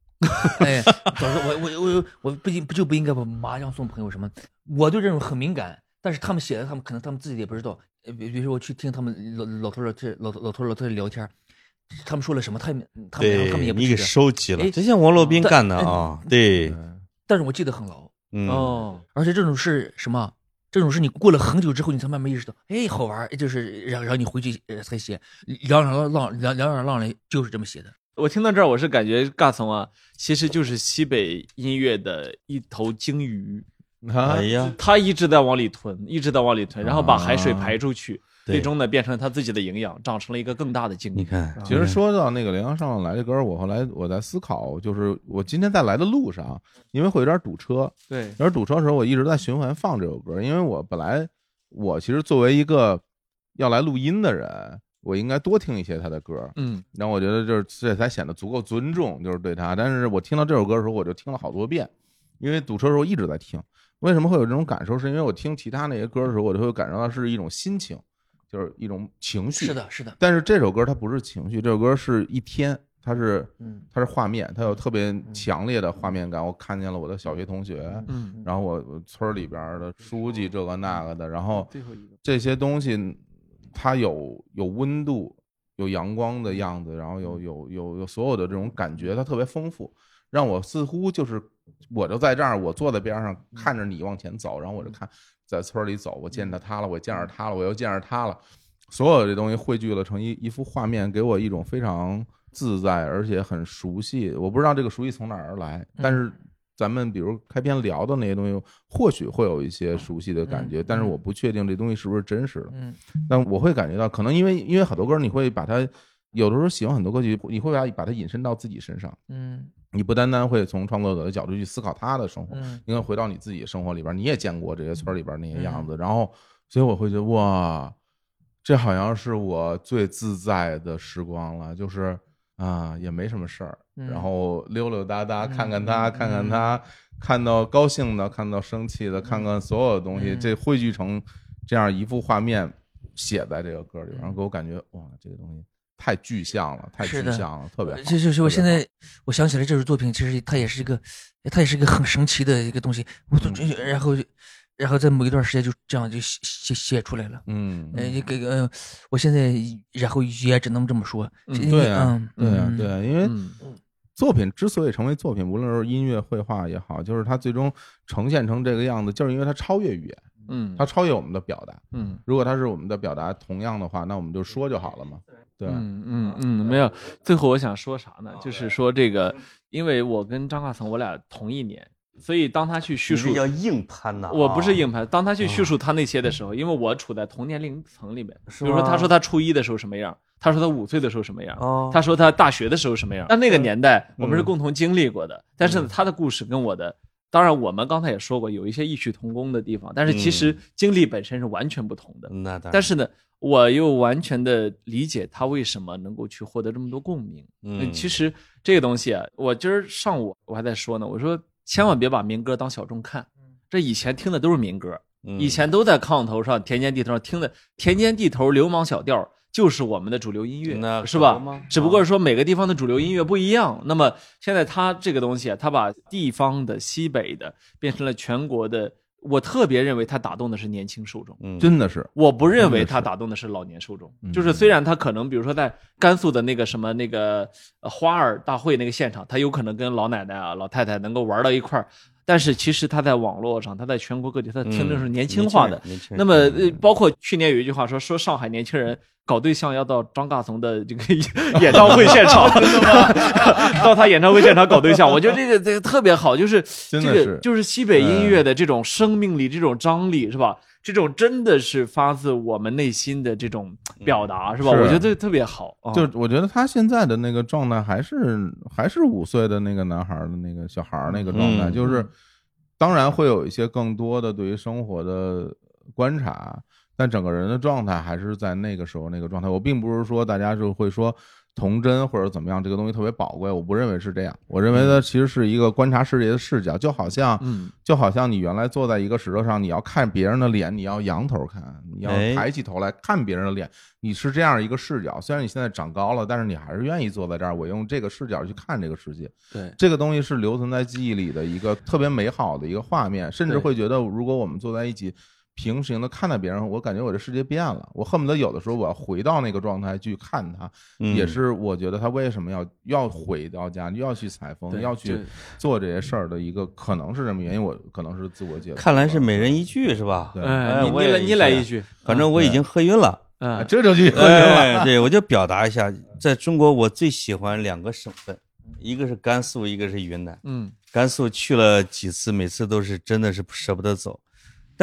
哎，早知道我我我我不应不就不应该把麻将送朋友什么？我对这种很敏感，但是他们写的，他们可能他们自己也不知道。呃比比如说我去听他们老老头老太老老头老太太聊天，他们说了什么，他们他们对他们也不你给，收集了，哎就像王洛宾干的啊，对，但是我记得很牢。嗯，哦，而且这种是什么？这种是你过了很久之后，你才慢慢意识到，哎，好玩儿，就是然后然后你回去呃才写，两两浪两两两浪人就是这么写的。我听到这儿，我是感觉嘎怂啊，其实就是西北音乐的一头鲸鱼，啊哎呀，他一直在往里吞，一直在往里吞，然后把海水啊排出去，对最终呢变成他自己的营养，长成了一个更大的茎。你看，其实说到那个《羚羊上来》这歌儿，我后来我在思考，就是我今天在来的路上，因为会有点堵车，对，有点堵车的时候，我一直在循环放这首歌，因为我本来我其实作为一个要来录音的人，我应该多听一些他的歌，嗯然后我觉得就是这才显得足够尊重，就是对他。但是我听到这首歌的时候，我就听了好多遍，因为堵车的时候一直在听。为什么会有这种感受？是因为我听其他那些歌的时候，我就会感受到是一种心情，就是一种情绪。是的，是的，但是这首歌它不是情绪，这首歌是一天，它是嗯。它是画面，它有特别强烈的画面感。我看见了我的小学同学，嗯，然后我我村儿里边的书记这个那个的，然后最后一个，这些东西它有有温度，有阳光的样子，然后有有有有所有的这种感觉，它特别丰富，让我似乎就是我就在这儿，我坐在边上看着你往前走，然后我就看在村里走，我见着他了，我见着他了，我又见着他了，所有这东西汇聚了成一一幅画面，给我一种非常自在而且很熟悉。我不知道这个熟悉从哪儿而来，但是咱们比如开篇聊的那些东西，或许会有一些熟悉的感觉，但是我不确定这东西是不是真实的。嗯。但我会感觉到，可能因为因为很多歌，你会把它有的时候喜欢很多歌曲，你会把把它引申到自己身上，嗯。你不单单会从创作者的角度去思考他的生活，嗯。应该回到你自己生活里边，你也见过这些村里边那些样子，然后所以我会觉得哇，这好像是我最自在的时光了，就是啊也没什么事儿，嗯。然后溜溜达达嗯看看他，看看他，看到高兴的，看到生气的，看看所有的东西，嗯。这汇聚成这样一幅画面，写在这个歌里，然后给我感觉哇，这个东西太具象了，太具象了，特别好。这就是我现在我想起来这首作品，其实它也是一个，它也是一个很神奇的一个东西。我都嗯然后然后在某一段时间就这样就写写写出来了。嗯，呃，这个呃，我现在然后也只能这么说。嗯对啊嗯，对啊，嗯对啊，因为嗯作品之所以成为作品，无论是音乐、绘画也好，就是它最终呈现成这个样子，就是因为它超越语言，嗯它超越我们的表达。嗯如果它是我们的表达同样的话，那我们就说就好了嘛。对，嗯嗯嗯，没有。最后我想说啥呢？就是说这个，因为我跟张化成我俩同一年，所以当他去叙述你这叫硬攀呐！我不是啊硬攀。当他去叙述他那些的时候，因为我处在同年龄层里面，比如说他说他初一的时候什么样，他说他五岁的时候什么样，哦他说他大学的时候什么样。那那个年代我们是嗯共同经历过的，但是呢，他的故事跟我的。当然，我们刚才也说过，有一些异曲同工的地方，但是其实经历本身是完全不同的。那当然，但是呢，我又完全的理解他为什么能够去获得这么多共鸣。嗯，其实这个东西啊，我今儿上午我还在说呢，我说千万别把民歌当小众看，这以前听的都是民歌，嗯以前都在炕头上、田间地头上听的田间地头流氓小调，就是我们的主流音乐，那是吧？只不过是说每个地方的主流音乐不一样。那么现在它这个东西啊，它把地方的、西北的变成了全国的，我特别认为它打动的是年轻受众。嗯真的是，我不认为真的是它打动的是老年受众，嗯就是虽然它可能，比如说在甘肃的那个什么那个呃花儿大会那个现场，它有可能跟老奶奶啊、老太太能够玩到一块儿，但是其实它在网络上，它在全国各地，它听的是年轻化的。那么，呃，包括去年有一句话说，说上海年轻人搞对象要到张大松的这个 演唱会现场？到他演唱会现场搞对象，我觉得这个这个特别好，就是这个就是西北音乐的这种生命力、这种张力，是吧？这种真的是发自我们内心的这种表达，是吧？我觉得这特别好。啊就我觉得他现在的那个状态还是还是五岁的那个男孩儿的那个小孩儿那个状态，嗯就是当然会有一些更多的对于生活的观察，但整个人的状态还是在那个时候那个状态。我并不是说大家就会说童真或者怎么样，这个东西特别宝贵，我不认为是这样。我认为它其实是一个观察世界的视角，就好像嗯就好像你原来坐在一个石头上，你要看别人的脸，你要仰头看，你要哎抬起头来看别人的脸，你是这样一个视角。虽然你现在长高了，但是你还是愿意坐在这儿，我用这个视角去看这个世界。对，这个东西是留存在记忆里的一个特别美好的一个画面，甚至会觉得，如果我们坐在一起。平行的看待别人，我感觉我这世界变了，我恨不得有的时候我要回到那个状态去看他，嗯也是我觉得他为什么要要回到家，要去采风，对要去做这些事儿的一个，可能是什么原因，我可能是自我解读。看来是每人一句是吧？对你你来你来一句，反正我已经喝晕了。啊嗯，这就去喝晕了。哎，对，我就表达一下，在中国我最喜欢两个省份，一个是甘肃，一个是云南。嗯甘肃去了几次，每次都是真的是舍不得走，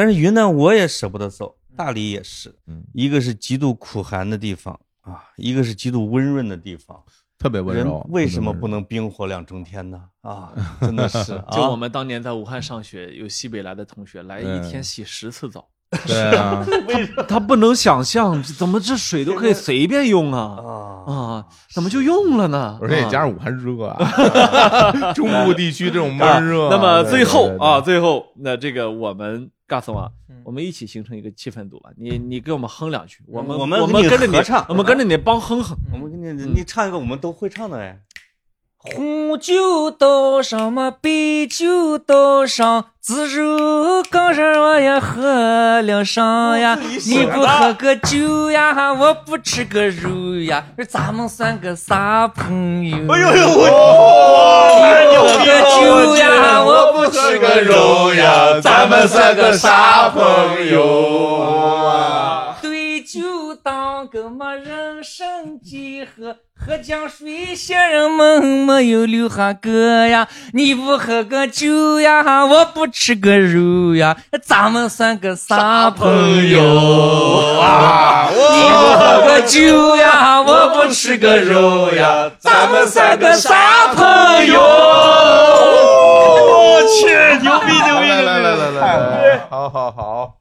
但是云南我也舍不得走，大理也是，嗯一个是极度苦寒的地方啊，一个是极度温润的地方。特别温柔。为什么不能冰火两重天呢？啊，真的是 啊，就我们当年在武汉上学，有西北来的同学来一天洗十次澡，对啊，他不能想象怎么这水都可以随便用啊啊，啊，怎么就用了呢？而且加上武汉热啊，中部地区这种闷热啊。那么最后，啊，最后那这个我们嘎松啊嗯，我们一起形成一个气氛组吧。你你给我们哼两句，我们我们我们跟着你合唱我们跟着你帮哼哼。我们给你你唱一个我们都会唱的哎，红酒倒上嘛，白酒倒上，自肉刚上我也喝了上呀。你不喝个酒呀，我不吃个肉呀，这咱们算个啥朋友？哎呦呦我，不喝个酒呀，我不吃个肉呀，咱们算个啥朋友啊？对酒当个嘛，人生几何？喝江水，仙人们没有留下哥呀。你不喝个酒呀，我不吃个肉呀，咱们算个啥朋友啊？你不喝个酒呀，我不吃个肉呀，咱们算个啥朋友？我去，牛逼牛逼牛逼！来来来来来来，好好好。